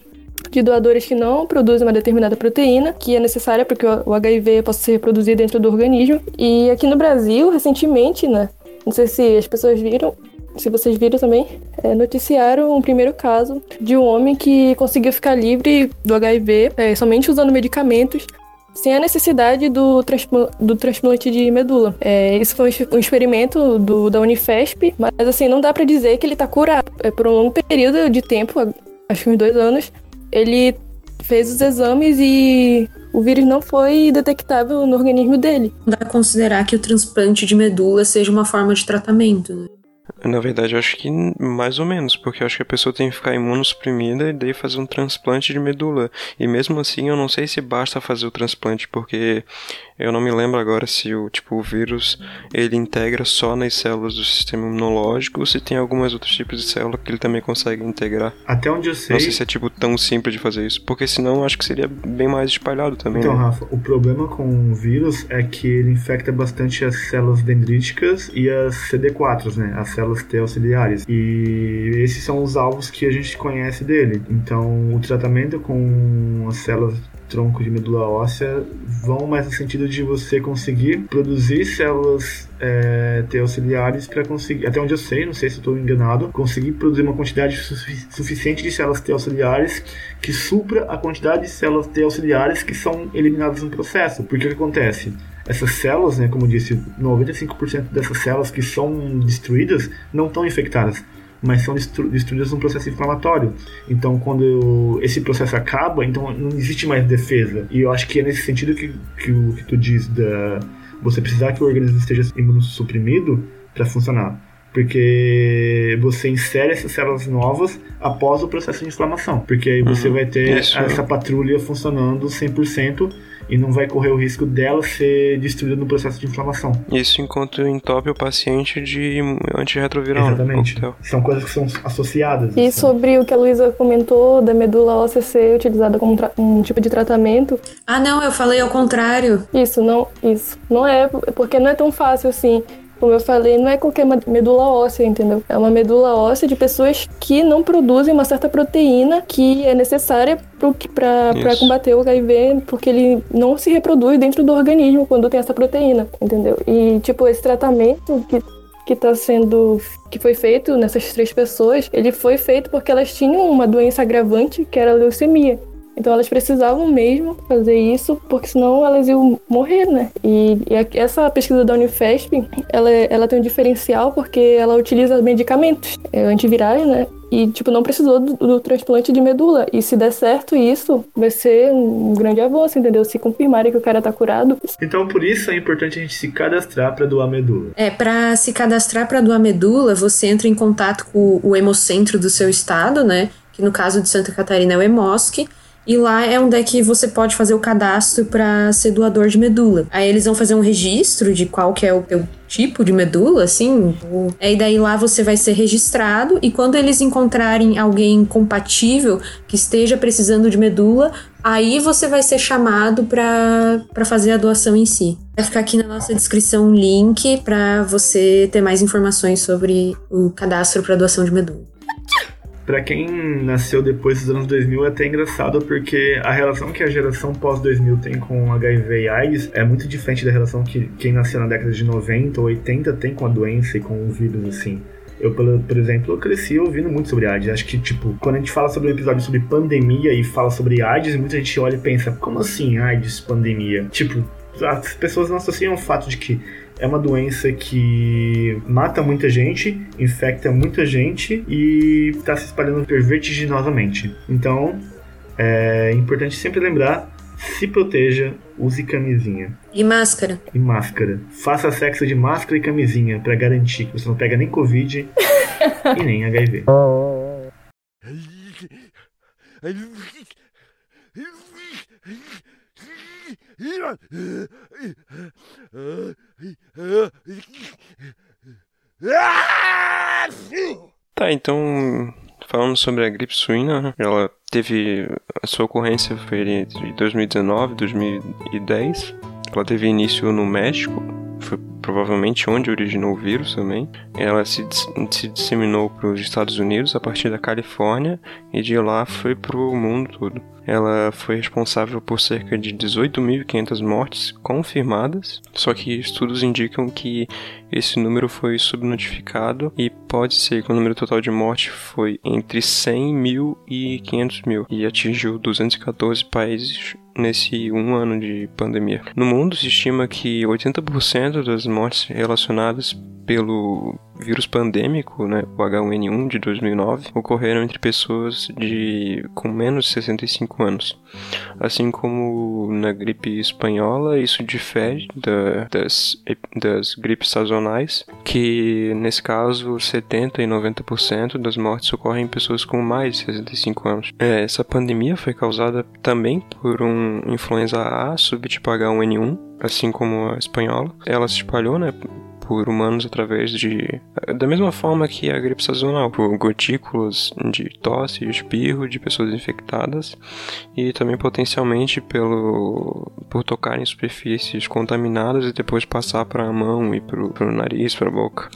de doadores que não produzem uma determinada proteína, que é necessária para que o HIV possa ser reproduzido dentro do organismo. E aqui no Brasil, recentemente, né, não sei se as pessoas viram, se vocês viram também, é, noticiaram um primeiro caso de um homem que conseguiu ficar livre do HIV é, somente usando medicamentos sem a necessidade do, transpl do transplante de medula. É, isso foi um experimento do, da Unifesp, mas assim, não dá para dizer que ele tá curado. É, por um longo período de tempo, acho que uns dois anos, ele fez os exames e o vírus não foi detectável no organismo dele. Dá pra considerar que o transplante de medula seja uma forma de tratamento, né? Na verdade, eu acho que mais ou menos, porque eu acho que a pessoa tem que ficar imunossuprimida e daí fazer um transplante de medula. E mesmo assim, eu não sei se basta fazer o transplante, porque eu não me lembro agora se o tipo o vírus ele integra só nas células do sistema imunológico ou se tem algumas outros tipos de célula que ele também consegue integrar. Até onde eu sei. Não sei se é tipo tão simples de fazer isso, porque senão eu acho que seria bem mais espalhado também. Então, né? Rafa, o problema com o vírus é que ele infecta bastante as células dendríticas e as CD4, né? As células T auxiliares. E esses são os alvos que a gente conhece dele. Então, o tratamento com as células tronco de medula óssea vão mais no sentido de você conseguir produzir células é, auxiliares para conseguir, até onde eu sei, não sei se estou enganado, conseguir produzir uma quantidade sufi suficiente de células T auxiliares que supra a quantidade de células T auxiliares que são eliminadas no processo. Porque o que acontece? Essas células, né, como eu disse, 95% dessas células que são destruídas não estão infectadas mas são destruídas num processo inflamatório. Então, quando esse processo acaba, então não existe mais defesa. E eu acho que é nesse sentido que, que o que tu diz da você precisar que o organismo esteja imunossuprimido para funcionar. Porque você insere essas células novas após o processo de inflamação. Porque aí você uhum. vai ter Isso. essa patrulha funcionando 100% e não vai correr o risco dela ser destruída no processo de inflamação. Isso enquanto entope o paciente de antirretroviral. Exatamente. Né? São coisas que são associadas. E assim. sobre o que a Luísa comentou da medula óssea ser utilizada como um tipo de tratamento. Ah, não, eu falei ao contrário. Isso, não, isso. Não é, porque não é tão fácil assim. Como eu falei, não é qualquer medula óssea, entendeu? É uma medula óssea de pessoas que não produzem uma certa proteína que é necessária para combater o HIV, porque ele não se reproduz dentro do organismo quando tem essa proteína, entendeu? E, tipo, esse tratamento que que está sendo que foi feito nessas três pessoas, ele foi feito porque elas tinham uma doença agravante que era a leucemia. Então elas precisavam mesmo fazer isso, porque senão elas iam morrer, né? E, e essa pesquisa da Unifesp, ela, ela tem um diferencial porque ela utiliza medicamentos é, antivirais, né? E, tipo, não precisou do, do, transplante de medula. E se der certo isso, vai ser um grande avanço, entendeu? Se confirmarem que o cara tá curado. Então, por isso é importante a gente se cadastrar para doar medula. É, para se cadastrar para doar medula, você entra em contato com o hemocentro do seu estado, né? Que no caso de Santa Catarina é o Hemosc. E lá é onde é que você pode fazer o cadastro para ser doador de medula. Aí eles vão fazer um registro de qual que é o teu tipo de medula, assim. E daí lá você vai ser registrado e quando eles encontrarem alguém compatível que esteja precisando de medula, aí você vai ser chamado para fazer a doação em si. Vai ficar aqui na nossa descrição um link para você ter mais informações sobre o cadastro para doação de medula para quem nasceu depois dos anos 2000 é até engraçado porque a relação que a geração pós-2000 tem com HIV e AIDS é muito diferente da relação que quem nasceu na década de 90 ou 80 tem com a doença e com o vírus, assim. Eu, por exemplo, eu cresci ouvindo muito sobre AIDS. Acho que, tipo, quando a gente fala sobre um episódio sobre pandemia e fala sobre AIDS, muita gente olha e pensa, como assim AIDS, pandemia? Tipo, as pessoas não associam o fato de que é uma doença que mata muita gente, infecta muita gente e está se espalhando vertiginosamente. Então, é importante sempre lembrar: se proteja, use camisinha. E máscara. E máscara. Faça sexo de máscara e camisinha para garantir que você não pega nem Covid e nem HIV. Tá, então falando sobre a gripe suína, ela teve a sua ocorrência foi entre 2019 e 2010. Ela teve início no México, foi provavelmente onde originou o vírus também. Ela se, se disseminou para os Estados Unidos a partir da Califórnia e de lá foi para o mundo todo. Ela foi responsável por cerca de 18.500 mortes confirmadas, só que estudos indicam que esse número foi subnotificado e pode ser que o número total de mortes foi entre 100 mil e 500 mil e atingiu 214 países nesse um ano de pandemia. No mundo se estima que 80% das mortes relacionadas pelo vírus pandêmico, né, o H1N1 de 2009, ocorreram entre pessoas de com menos de 65 anos. Assim como na gripe espanhola, isso difere da, das, das gripes sazonais, que nesse caso 70 e 90% das mortes ocorrem em pessoas com mais de 65 anos. É, essa pandemia foi causada também por um influenza A subtipo H1N1, assim como a espanhola. Ela se espalhou, né, por humanos através de. da mesma forma que a gripe sazonal, por gotículas de tosse e espirro de pessoas infectadas e também potencialmente pelo por tocar em superfícies contaminadas e depois passar para a mão e para o nariz, para a boca.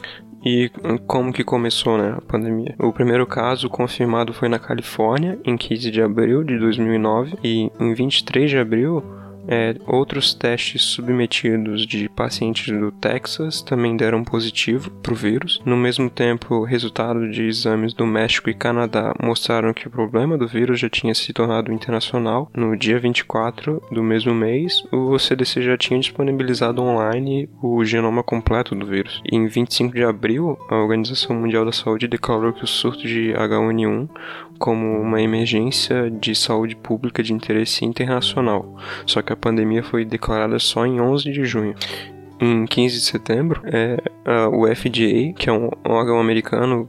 E como que começou né, a pandemia? O primeiro caso confirmado foi na Califórnia, em 15 de abril de 2009, e em 23 de abril é, outros testes submetidos de pacientes do Texas também deram positivo para o vírus. No mesmo tempo, o resultado de exames do México e Canadá mostraram que o problema do vírus já tinha se tornado internacional. No dia 24 do mesmo mês, o CDC já tinha disponibilizado online o genoma completo do vírus. E em 25 de abril, a Organização Mundial da Saúde declarou que o surto de H1N1 como uma emergência de saúde pública de interesse internacional, só que a pandemia foi declarada só em 11 de junho. Em 15 de setembro, é, o FDA, que é um órgão americano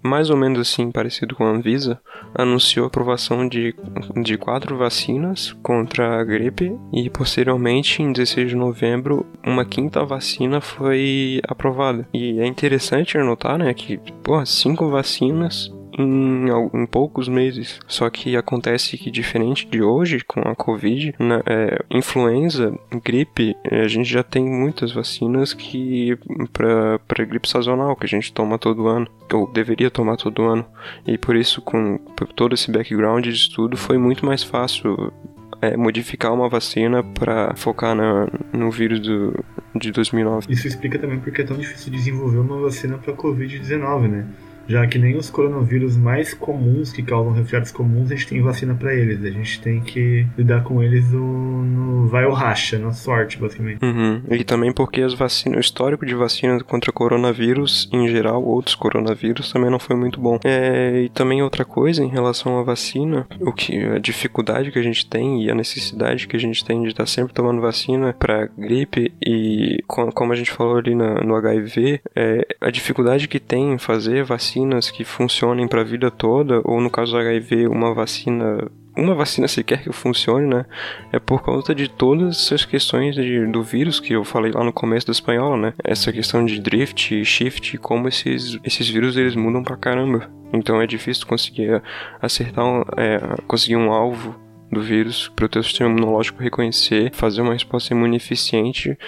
mais ou menos assim parecido com a Anvisa, anunciou a aprovação de, de quatro vacinas contra a gripe e posteriormente, em 16 de novembro, uma quinta vacina foi aprovada. E é interessante notar, né, que pô, cinco vacinas em, em, poucos meses. Só que acontece que, diferente de hoje, com a Covid, na é, influenza, gripe, é, a gente já tem muitas vacinas que para gripe sazonal, que a gente toma todo ano, ou deveria tomar todo ano. E por isso, com todo esse background de estudo, foi muito mais fácil é, modificar uma vacina para focar na, no vírus do, de 2009. Isso explica também porque é tão difícil desenvolver uma vacina para Covid-19, né? Já que nem os coronavírus mais comuns que causam resfriados comuns a gente tem vacina para eles. A gente tem que lidar com eles no, no vai ou racha, na sorte, basicamente. Uhum. E também porque as vacinas, o histórico de vacina contra coronavírus, em geral, outros coronavírus, também não foi muito bom. É, e também outra coisa em relação à vacina, o que a dificuldade que a gente tem e a necessidade que a gente tem de estar sempre tomando vacina para gripe e como a gente falou ali na, no HIV, é, a dificuldade que tem em fazer vacina vacinas que funcionem para a vida toda, ou no caso do HIV, uma vacina uma vacina sequer que funcione, né? É por conta de todas essas questões de, do vírus que eu falei lá no começo da espanhola, né? Essa questão de drift, shift, como esses, esses vírus eles mudam pra caramba. Então é difícil conseguir acertar, um, é, conseguir um alvo do vírus para o teu sistema imunológico reconhecer, fazer uma resposta imune eficiente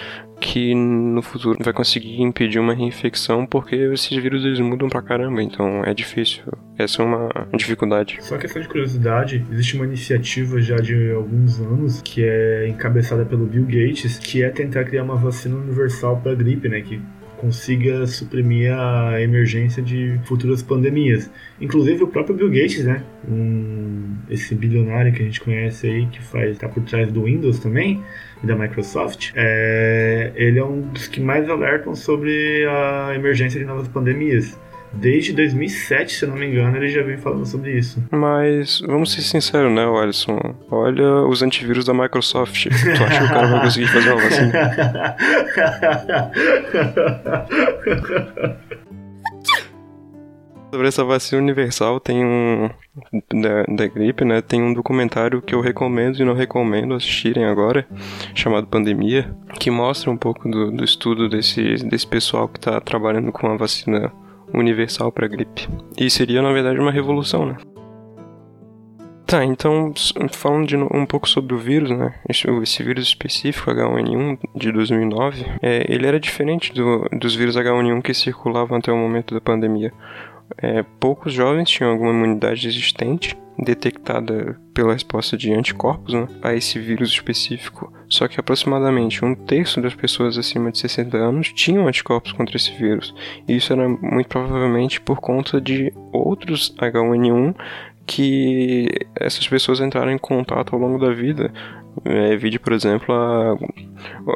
que no futuro vai conseguir impedir uma reinfecção porque esses vírus eles mudam pra caramba, então é difícil. Essa é uma dificuldade. Só questão de curiosidade, existe uma iniciativa já de alguns anos que é encabeçada pelo Bill Gates, que é tentar criar uma vacina universal para gripe, né, que consiga suprimir a emergência de futuras pandemias. Inclusive o próprio Bill Gates, né, um, esse bilionário que a gente conhece aí, que faz tá por trás do Windows também e da Microsoft, é, ele é um dos que mais alertam sobre a emergência de novas pandemias. Desde 2007, se eu não me engano, ele já vem falando sobre isso. Mas vamos ser sinceros, né, Alisson? Olha os antivírus da Microsoft. Tu acha que o cara vai conseguir fazer uma vacina? Sobre essa vacina universal, tem um. Da, da, gripe, né? Tem um documentário que eu recomendo e não recomendo assistirem agora, chamado Pandemia, que mostra um pouco do, do estudo desse, desse pessoal que está trabalhando com a vacina universal para gripe. E seria, na verdade, uma revolução, né? Tá, então, falando de um pouco sobre o vírus, né? Esse, esse vírus específico, H1N1, de 2009, é, ele era diferente do, dos vírus H1N1 que circulavam até o momento da pandemia. É, poucos jovens tinham alguma imunidade existente, detectada pela resposta de anticorpos né, a esse vírus específico. Só que aproximadamente um terço das pessoas acima de 60 anos tinham anticorpos contra esse vírus. E isso era muito provavelmente por conta de outros H1N1 que essas pessoas entraram em contato ao longo da vida. É, por exemplo, a,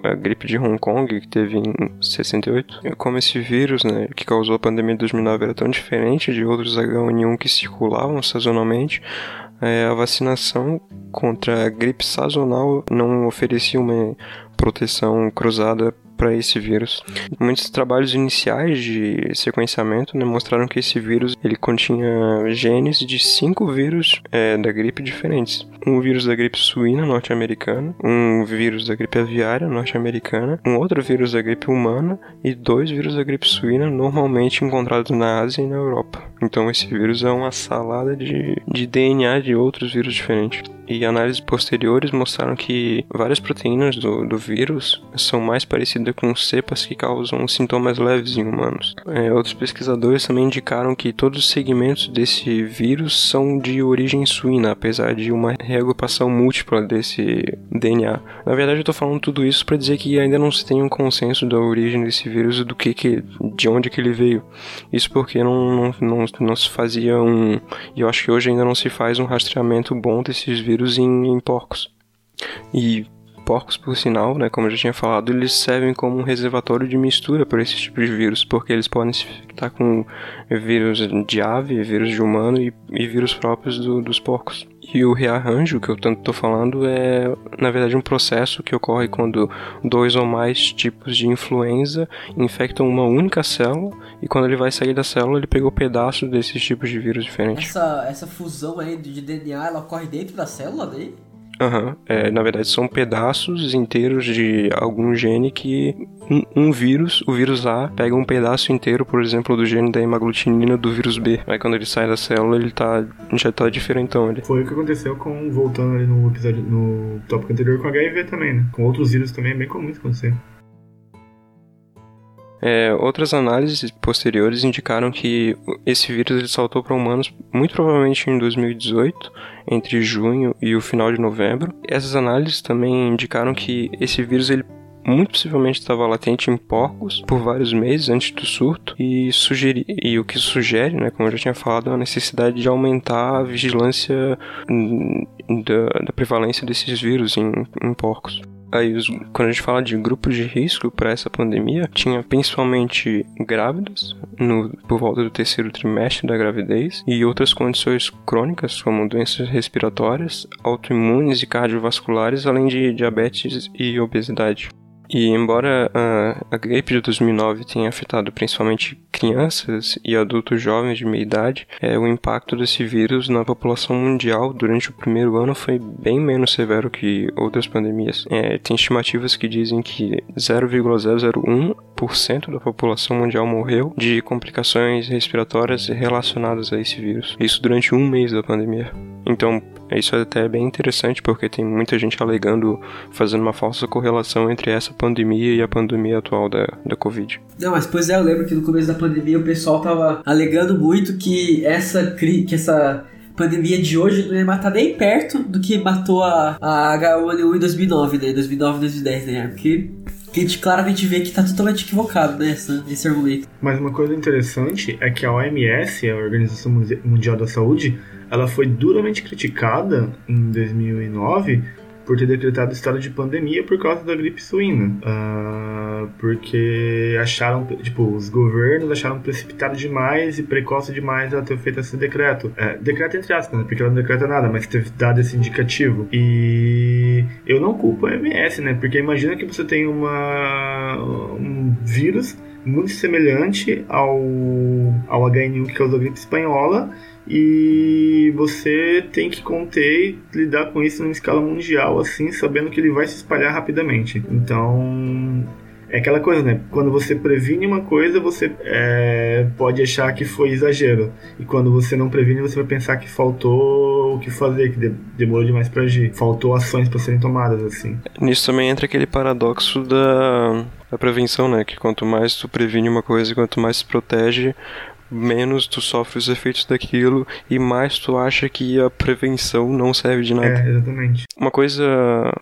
a, gripe de Hong Kong, que teve em 68. Como esse vírus, né, que causou a pandemia de 2009, era tão diferente de outros H1N1 que circulavam sazonalmente, é, a vacinação contra a gripe sazonal não oferecia uma proteção cruzada para esse vírus. Muitos trabalhos iniciais de sequenciamento né, mostraram que esse vírus ele continha genes de cinco vírus é, da gripe diferentes. Um vírus da gripe suína norte-americana, um vírus da gripe aviária norte-americana, um outro vírus da gripe humana e dois vírus da gripe suína normalmente encontrados na Ásia e na Europa. Então esse vírus é uma salada de, de DNA de outros vírus diferentes e análises posteriores mostraram que várias proteínas do, do vírus são mais parecidas com cepas que causam sintomas leves em humanos. É, outros pesquisadores também indicaram que todos os segmentos desse vírus são de origem suína, apesar de uma reagrupação múltipla desse DNA. Na verdade, eu estou falando tudo isso para dizer que ainda não se tem um consenso da origem desse vírus do que, que de onde que ele veio. Isso porque não, não, não, não se fazia um, e eu acho que hoje ainda não se faz um rastreamento bom desses vírus vírus em, em porcos. E porcos, por sinal, né, como eu já tinha falado, eles servem como um reservatório de mistura para esse tipo de vírus, porque eles podem infectar com vírus de ave, vírus de humano e, e vírus próprios do, dos porcos. E o rearranjo que eu tanto estou falando é, na verdade, um processo que ocorre quando dois ou mais tipos de influenza infectam uma única célula e quando ele vai sair da célula ele pegou pedaços desses tipos de vírus diferentes. Essa, essa fusão aí de DNA ela ocorre dentro da célula daí? Uhum. é, na verdade são pedaços inteiros de algum gene que um, um, vírus, o vírus A, pega um pedaço inteiro, por exemplo, do gene da hemaglutinina do vírus B. Aí quando ele sai da célula, ele tá, já tá diferentão ali. Foi o que aconteceu com, voltando ali no episódio, no tópico anterior com HIV também, né? Com outros vírus também é bem comum isso acontecer. É, outras análises posteriores indicaram que esse vírus ele saltou para humanos muito provavelmente em 2018, entre junho e o final de novembro. Essas análises também indicaram que esse vírus ele muito possivelmente estava latente em porcos por vários meses antes do surto e, sugeri, e o que sugere, né, como eu já tinha falado, a necessidade de aumentar a vigilância da, da prevalência desses vírus em, em porcos. Aí, quando a gente fala de grupos de risco para essa pandemia, tinha principalmente grávidas no, por volta do terceiro trimestre da gravidez e outras condições crônicas, como doenças respiratórias, autoimunes e cardiovasculares, além de diabetes e obesidade. E embora a, a, gripe de 2009 tenha afetado principalmente crianças e adultos jovens de meia idade, é, o impacto desse vírus na população mundial durante o primeiro ano foi bem menos severo que outras pandemias. É, tem estimativas que dizem que 0,001% da população mundial morreu de complicações respiratórias relacionadas a esse vírus. Isso durante um mês da pandemia. Então, isso é até bem interessante porque tem muita gente alegando, fazendo uma falsa correlação entre essa pandemia e a pandemia atual da, da Covid. Não, mas pois é, eu lembro que no começo da pandemia o pessoal tava alegando muito que essa, que essa pandemia de hoje não ia matar nem perto do que matou a, a H1N1 em 2009, né? 2009, 2010, né? Porque a gente claramente vê que tá totalmente equivocado nessa, né, nesse argumento. Mas uma coisa interessante é que a OMS, a Organização Mundial da Saúde, ela foi duramente criticada em 2009 por ter decretado estado de pandemia por causa da gripe suína. Uh, porque acharam, tipo, os governos acharam precipitado demais e precoce demais ela ter feito esse decreto. É, decreto entre aspas, né? Porque ela não decreta nada, mas ter dado esse indicativo. E eu não culpo a MS, né? Porque imagina que você tem uma, um vírus muito semelhante ao, ao HN1 que causou a gripe espanhola e você tem que conter e lidar com isso em escala mundial, assim, sabendo que ele vai se espalhar rapidamente. Então, é aquela coisa, né? Quando você previne uma coisa, você é, pode achar que foi exagero. E quando você não previne, você vai pensar que faltou o que fazer, que demorou demais para agir. Faltou ações para serem tomadas, assim. Nisso também entra aquele paradoxo da, da prevenção, né? Que quanto mais tu previne uma coisa, quanto mais se protege, menos tu sofre os efeitos daquilo e mais tu acha que a prevenção não serve de nada. É, exatamente. Uma coisa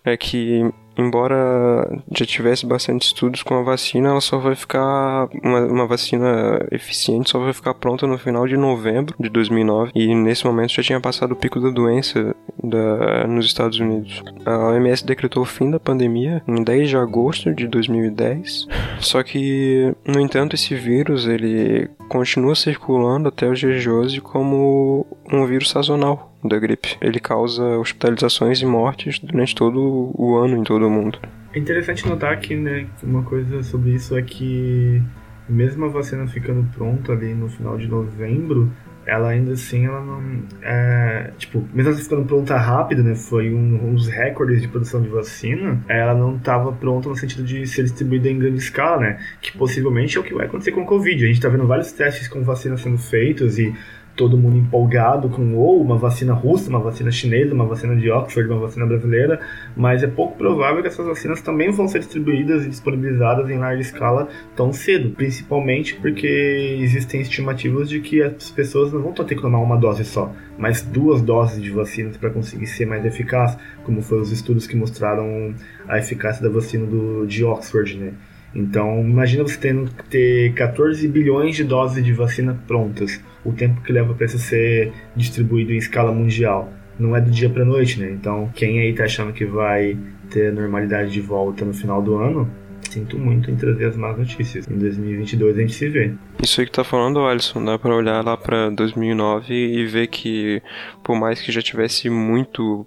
é que embora já tivesse bastante estudos com a vacina, ela só vai ficar uma, uma, vacina eficiente só vai ficar pronta no final de novembro de 2009 e nesse momento já tinha passado o pico da doença da, nos Estados Unidos. A OMS decretou o fim da pandemia em 10 de agosto de 2010. Só que, no entanto, esse vírus ele continua circulando até os dias de hoje como um vírus sazonal da gripe. Ele causa hospitalizações e mortes durante todo o ano em todo o mundo. É interessante notar que, né, uma coisa sobre isso é que mesmo a vacina ficando pronta ali no final de novembro, ela ainda assim, ela não. É, tipo, mesmo ela ficando pronta rápido, né? Foi um, um dos recordes de produção de vacina. Ela não estava pronta no sentido de ser distribuída em grande escala, né? Que possivelmente é o que vai acontecer com o Covid. A gente está vendo vários testes com vacina sendo feitos e todo mundo empolgado com ou uma vacina russa, uma vacina chinesa, uma vacina de Oxford, uma vacina brasileira, mas é pouco provável que essas vacinas também vão ser distribuídas e disponibilizadas em larga escala tão cedo, principalmente porque existem estimativas de que as pessoas não vão ter que tomar uma dose só, mas duas doses de vacinas para conseguir ser mais eficaz, como foram os estudos que mostraram a eficácia da vacina do, de Oxford, né? Então, imagina você tendo que ter 14 bilhões de doses de vacina prontas, o tempo que leva para isso ser distribuído em escala mundial. Não é do dia para noite, né? Então, quem aí tá achando que vai ter normalidade de volta no final do ano, sinto muito em trazer as más notícias. Em 2022 a gente se vê. Isso aí que tá falando, Alisson, dá para olhar lá para 2009 e ver que, por mais que já tivesse muito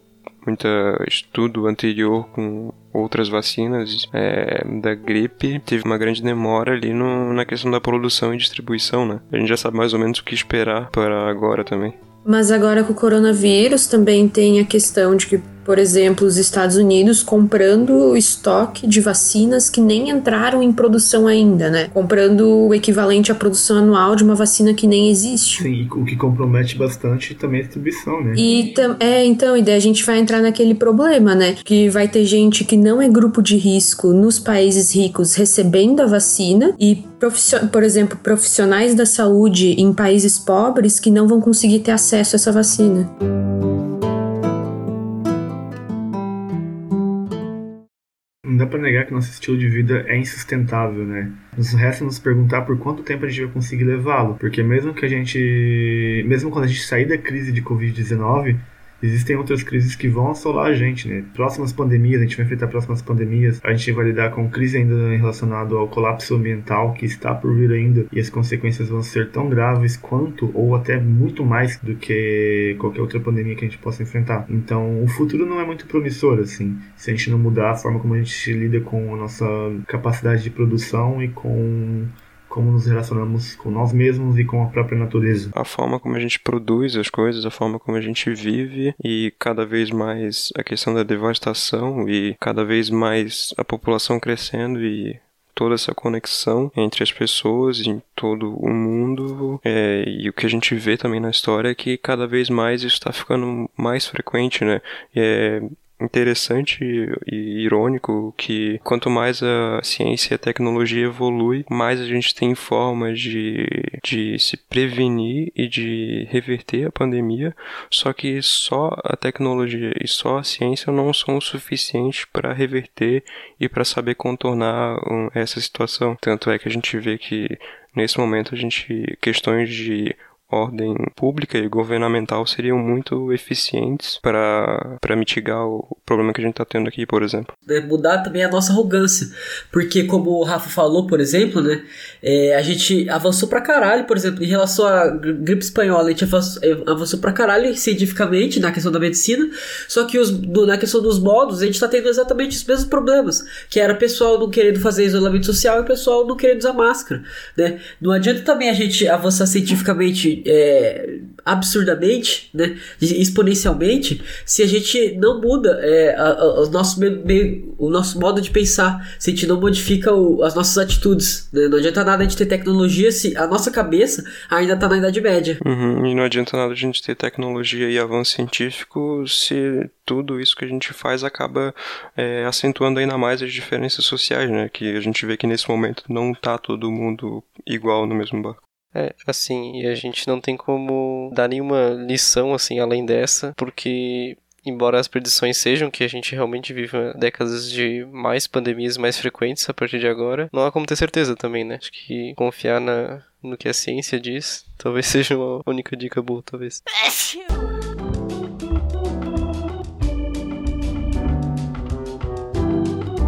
muito estudo anterior com outras vacinas é, da gripe, teve uma grande demora ali no, na questão da produção e distribuição, né? A gente já sabe mais ou menos o que esperar para agora também. Mas agora com o coronavírus também tem a questão de que por exemplo, os Estados Unidos comprando estoque de vacinas que nem entraram em produção ainda, né? Comprando o equivalente à produção anual de uma vacina que nem existe. Sim, o que compromete bastante também a distribuição, né? E é, então, e daí a gente vai entrar naquele problema, né? Que vai ter gente que não é grupo de risco nos países ricos recebendo a vacina e por exemplo, profissionais da saúde em países pobres que não vão conseguir ter acesso a essa vacina. Dá para negar que nosso estilo de vida é insustentável, né? Nos resta nos perguntar por quanto tempo a gente vai conseguir levá-lo, porque mesmo que a gente, mesmo quando a gente sair da crise de Covid-19, existem outras crises que vão assolar a gente, né? Próximas pandemias, a gente vai enfrentar próximas pandemias, a gente vai lidar com crise ainda relacionada ao colapso ambiental que está por vir ainda, e as consequências vão ser tão graves quanto, ou até muito mais do que qualquer outra pandemia que a gente possa enfrentar. Então, o futuro não é muito promissor, assim, se a gente não mudar a forma como a gente lida com a nossa capacidade de produção e com como nos relacionamos com nós mesmos e com a própria natureza. A forma como a gente produz as coisas, a forma como a gente vive e cada vez mais a questão da devastação e cada vez mais a população crescendo e toda essa conexão entre as pessoas em todo o mundo é, e o que a gente vê também na história é que cada vez mais isso está ficando mais frequente, né? É, interessante e irônico que quanto mais a ciência e a tecnologia evolui, mais a gente tem formas de, de se prevenir e de reverter a pandemia, só que só a tecnologia e só a ciência não são o suficiente para reverter e para saber contornar essa situação. Tanto é que a gente vê que nesse momento a gente questões de ordem pública e governamental seriam muito eficientes para mitigar o problema que a gente está tendo aqui, por exemplo. É mudar também a nossa arrogância, porque como o Rafa falou, por exemplo, né, é, a gente avançou pra caralho, por exemplo, em relação à gripe espanhola, a gente avançou, é, avançou pra caralho cientificamente na questão da medicina, só que os, do, na questão dos modos, a gente está tendo exatamente os mesmos problemas, que era pessoal não querendo fazer isolamento social e pessoal não querendo usar máscara, né? Não adianta também a gente avançar cientificamente é, absurdamente, né, exponencialmente, se a gente não muda é, a, a, o, nosso meio, o nosso modo de pensar, se a gente não modifica o, as nossas atitudes. Né? Não adianta nada a gente ter tecnologia se a nossa cabeça ainda está na Idade Média. Uhum, e não adianta nada a gente ter tecnologia e avanço científico se tudo isso que a gente faz acaba é, acentuando ainda mais as diferenças sociais, né? Que a gente vê que nesse momento não está todo mundo igual no mesmo barco. É, assim, e a gente não tem como dar nenhuma lição, assim, além dessa, porque embora as predições sejam que a gente realmente viva décadas de mais pandemias mais frequentes a partir de agora, não há como ter certeza também, né? Acho que confiar na, no que a ciência diz talvez seja uma única dica boa, talvez.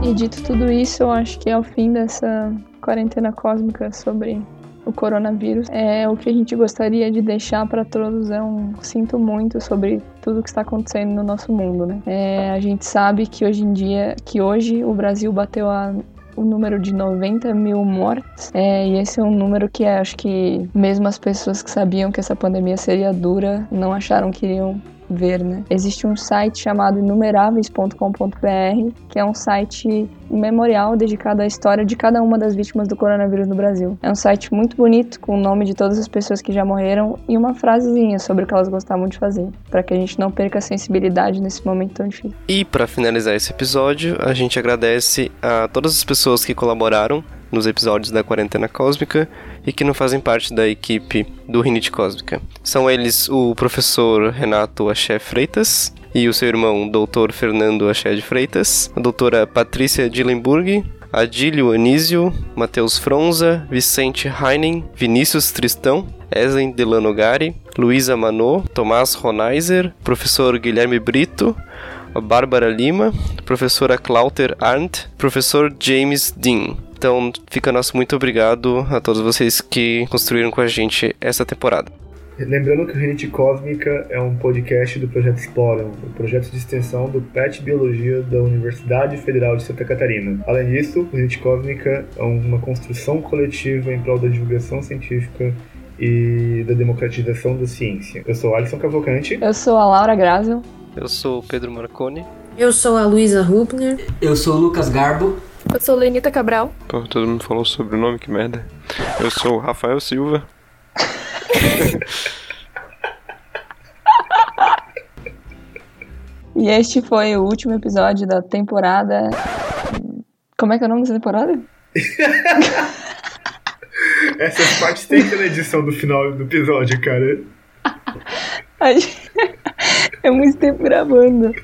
E dito tudo isso, eu acho que é o fim dessa quarentena cósmica sobre o coronavírus. É o que a gente gostaria de deixar para todos é um sinto muito sobre tudo que está acontecendo no nosso mundo, né? É, a gente sabe que hoje em dia, que hoje o Brasil bateu a o número de 90 mil mortes. É, e esse é um número que acho que mesmo as pessoas que sabiam que essa pandemia seria dura não acharam que iriam ver, né? Existe um site chamado inumeráveis.com.br, que é um site memorial dedicado à história de cada uma das vítimas do coronavírus no Brasil. É um site muito bonito, com o nome de todas as pessoas que já morreram e uma frasezinha sobre o que elas gostavam de fazer, para que a gente não perca a sensibilidade nesse momento tão difícil. E para finalizar esse episódio, a gente agradece a todas as pessoas que colaboraram nos episódios da Quarentena Cósmica e que não fazem parte da equipe do Rinite Cósmica. São eles o professor Renato Axé Freitas e o seu irmão, doutor Fernando Axé de Freitas, a doutora Patrícia Dillenburg, Adílio Anísio, Matheus Fronza, Vicente Heinen, Vinícius Tristão, Esen Delano Gari, Luísa Manô, Tomás Ronaiser, professor Guilherme Brito, Bárbara Lima, professora Clauter Arndt, professor James Dean. Então fica nosso muito obrigado a todos vocês que construíram com a gente essa temporada. Lembrando que o Rinite Cósmica é um podcast do Projeto Exploram, o projeto de extensão do PET Biologia da Universidade Federal de Santa Catarina. Além disso, o Rinite Cósmica é uma construção coletiva em prol da divulgação científica e da democratização da ciência. Eu sou Alisson Cavalcante. Eu sou a Laura Grazel. Eu sou o Pedro Marconi. Eu sou a Luísa Rupner. Eu sou o Lucas Garbo. Eu sou Lenita Cabral. Pô, todo mundo falou sobre o nome, que merda. Eu sou o Rafael Silva. E este foi o último episódio da temporada. Como é que é o nome dessa temporada? Essas partes tem que na edição do final do episódio, cara. É muito tempo gravando.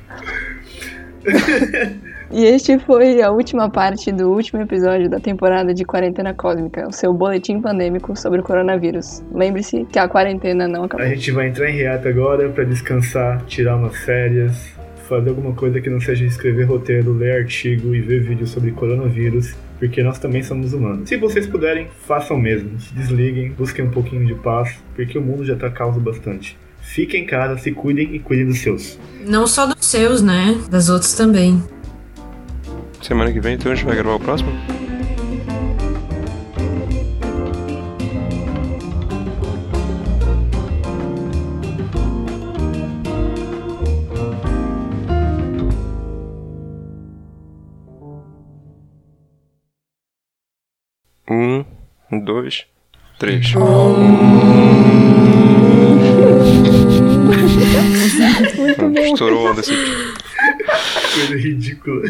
E este foi a última parte do último episódio da temporada de Quarentena Cósmica, o seu boletim pandêmico sobre o coronavírus. Lembre-se que a quarentena não acabou. A gente vai entrar em reata agora pra descansar, tirar umas férias, fazer alguma coisa que não seja escrever roteiro, ler artigo e ver vídeo sobre coronavírus, porque nós também somos humanos. Se vocês puderem, façam mesmo. Se desliguem, busquem um pouquinho de paz, porque o mundo já tá causa bastante. Fiquem em casa, se cuidem e cuidem dos seus. Não só dos seus, né? Das outras também. Semana que vem, então, a gente vai gravar o próximo? Um, dois, três. Muito bom. Estourou onda esse Coisa ridícula.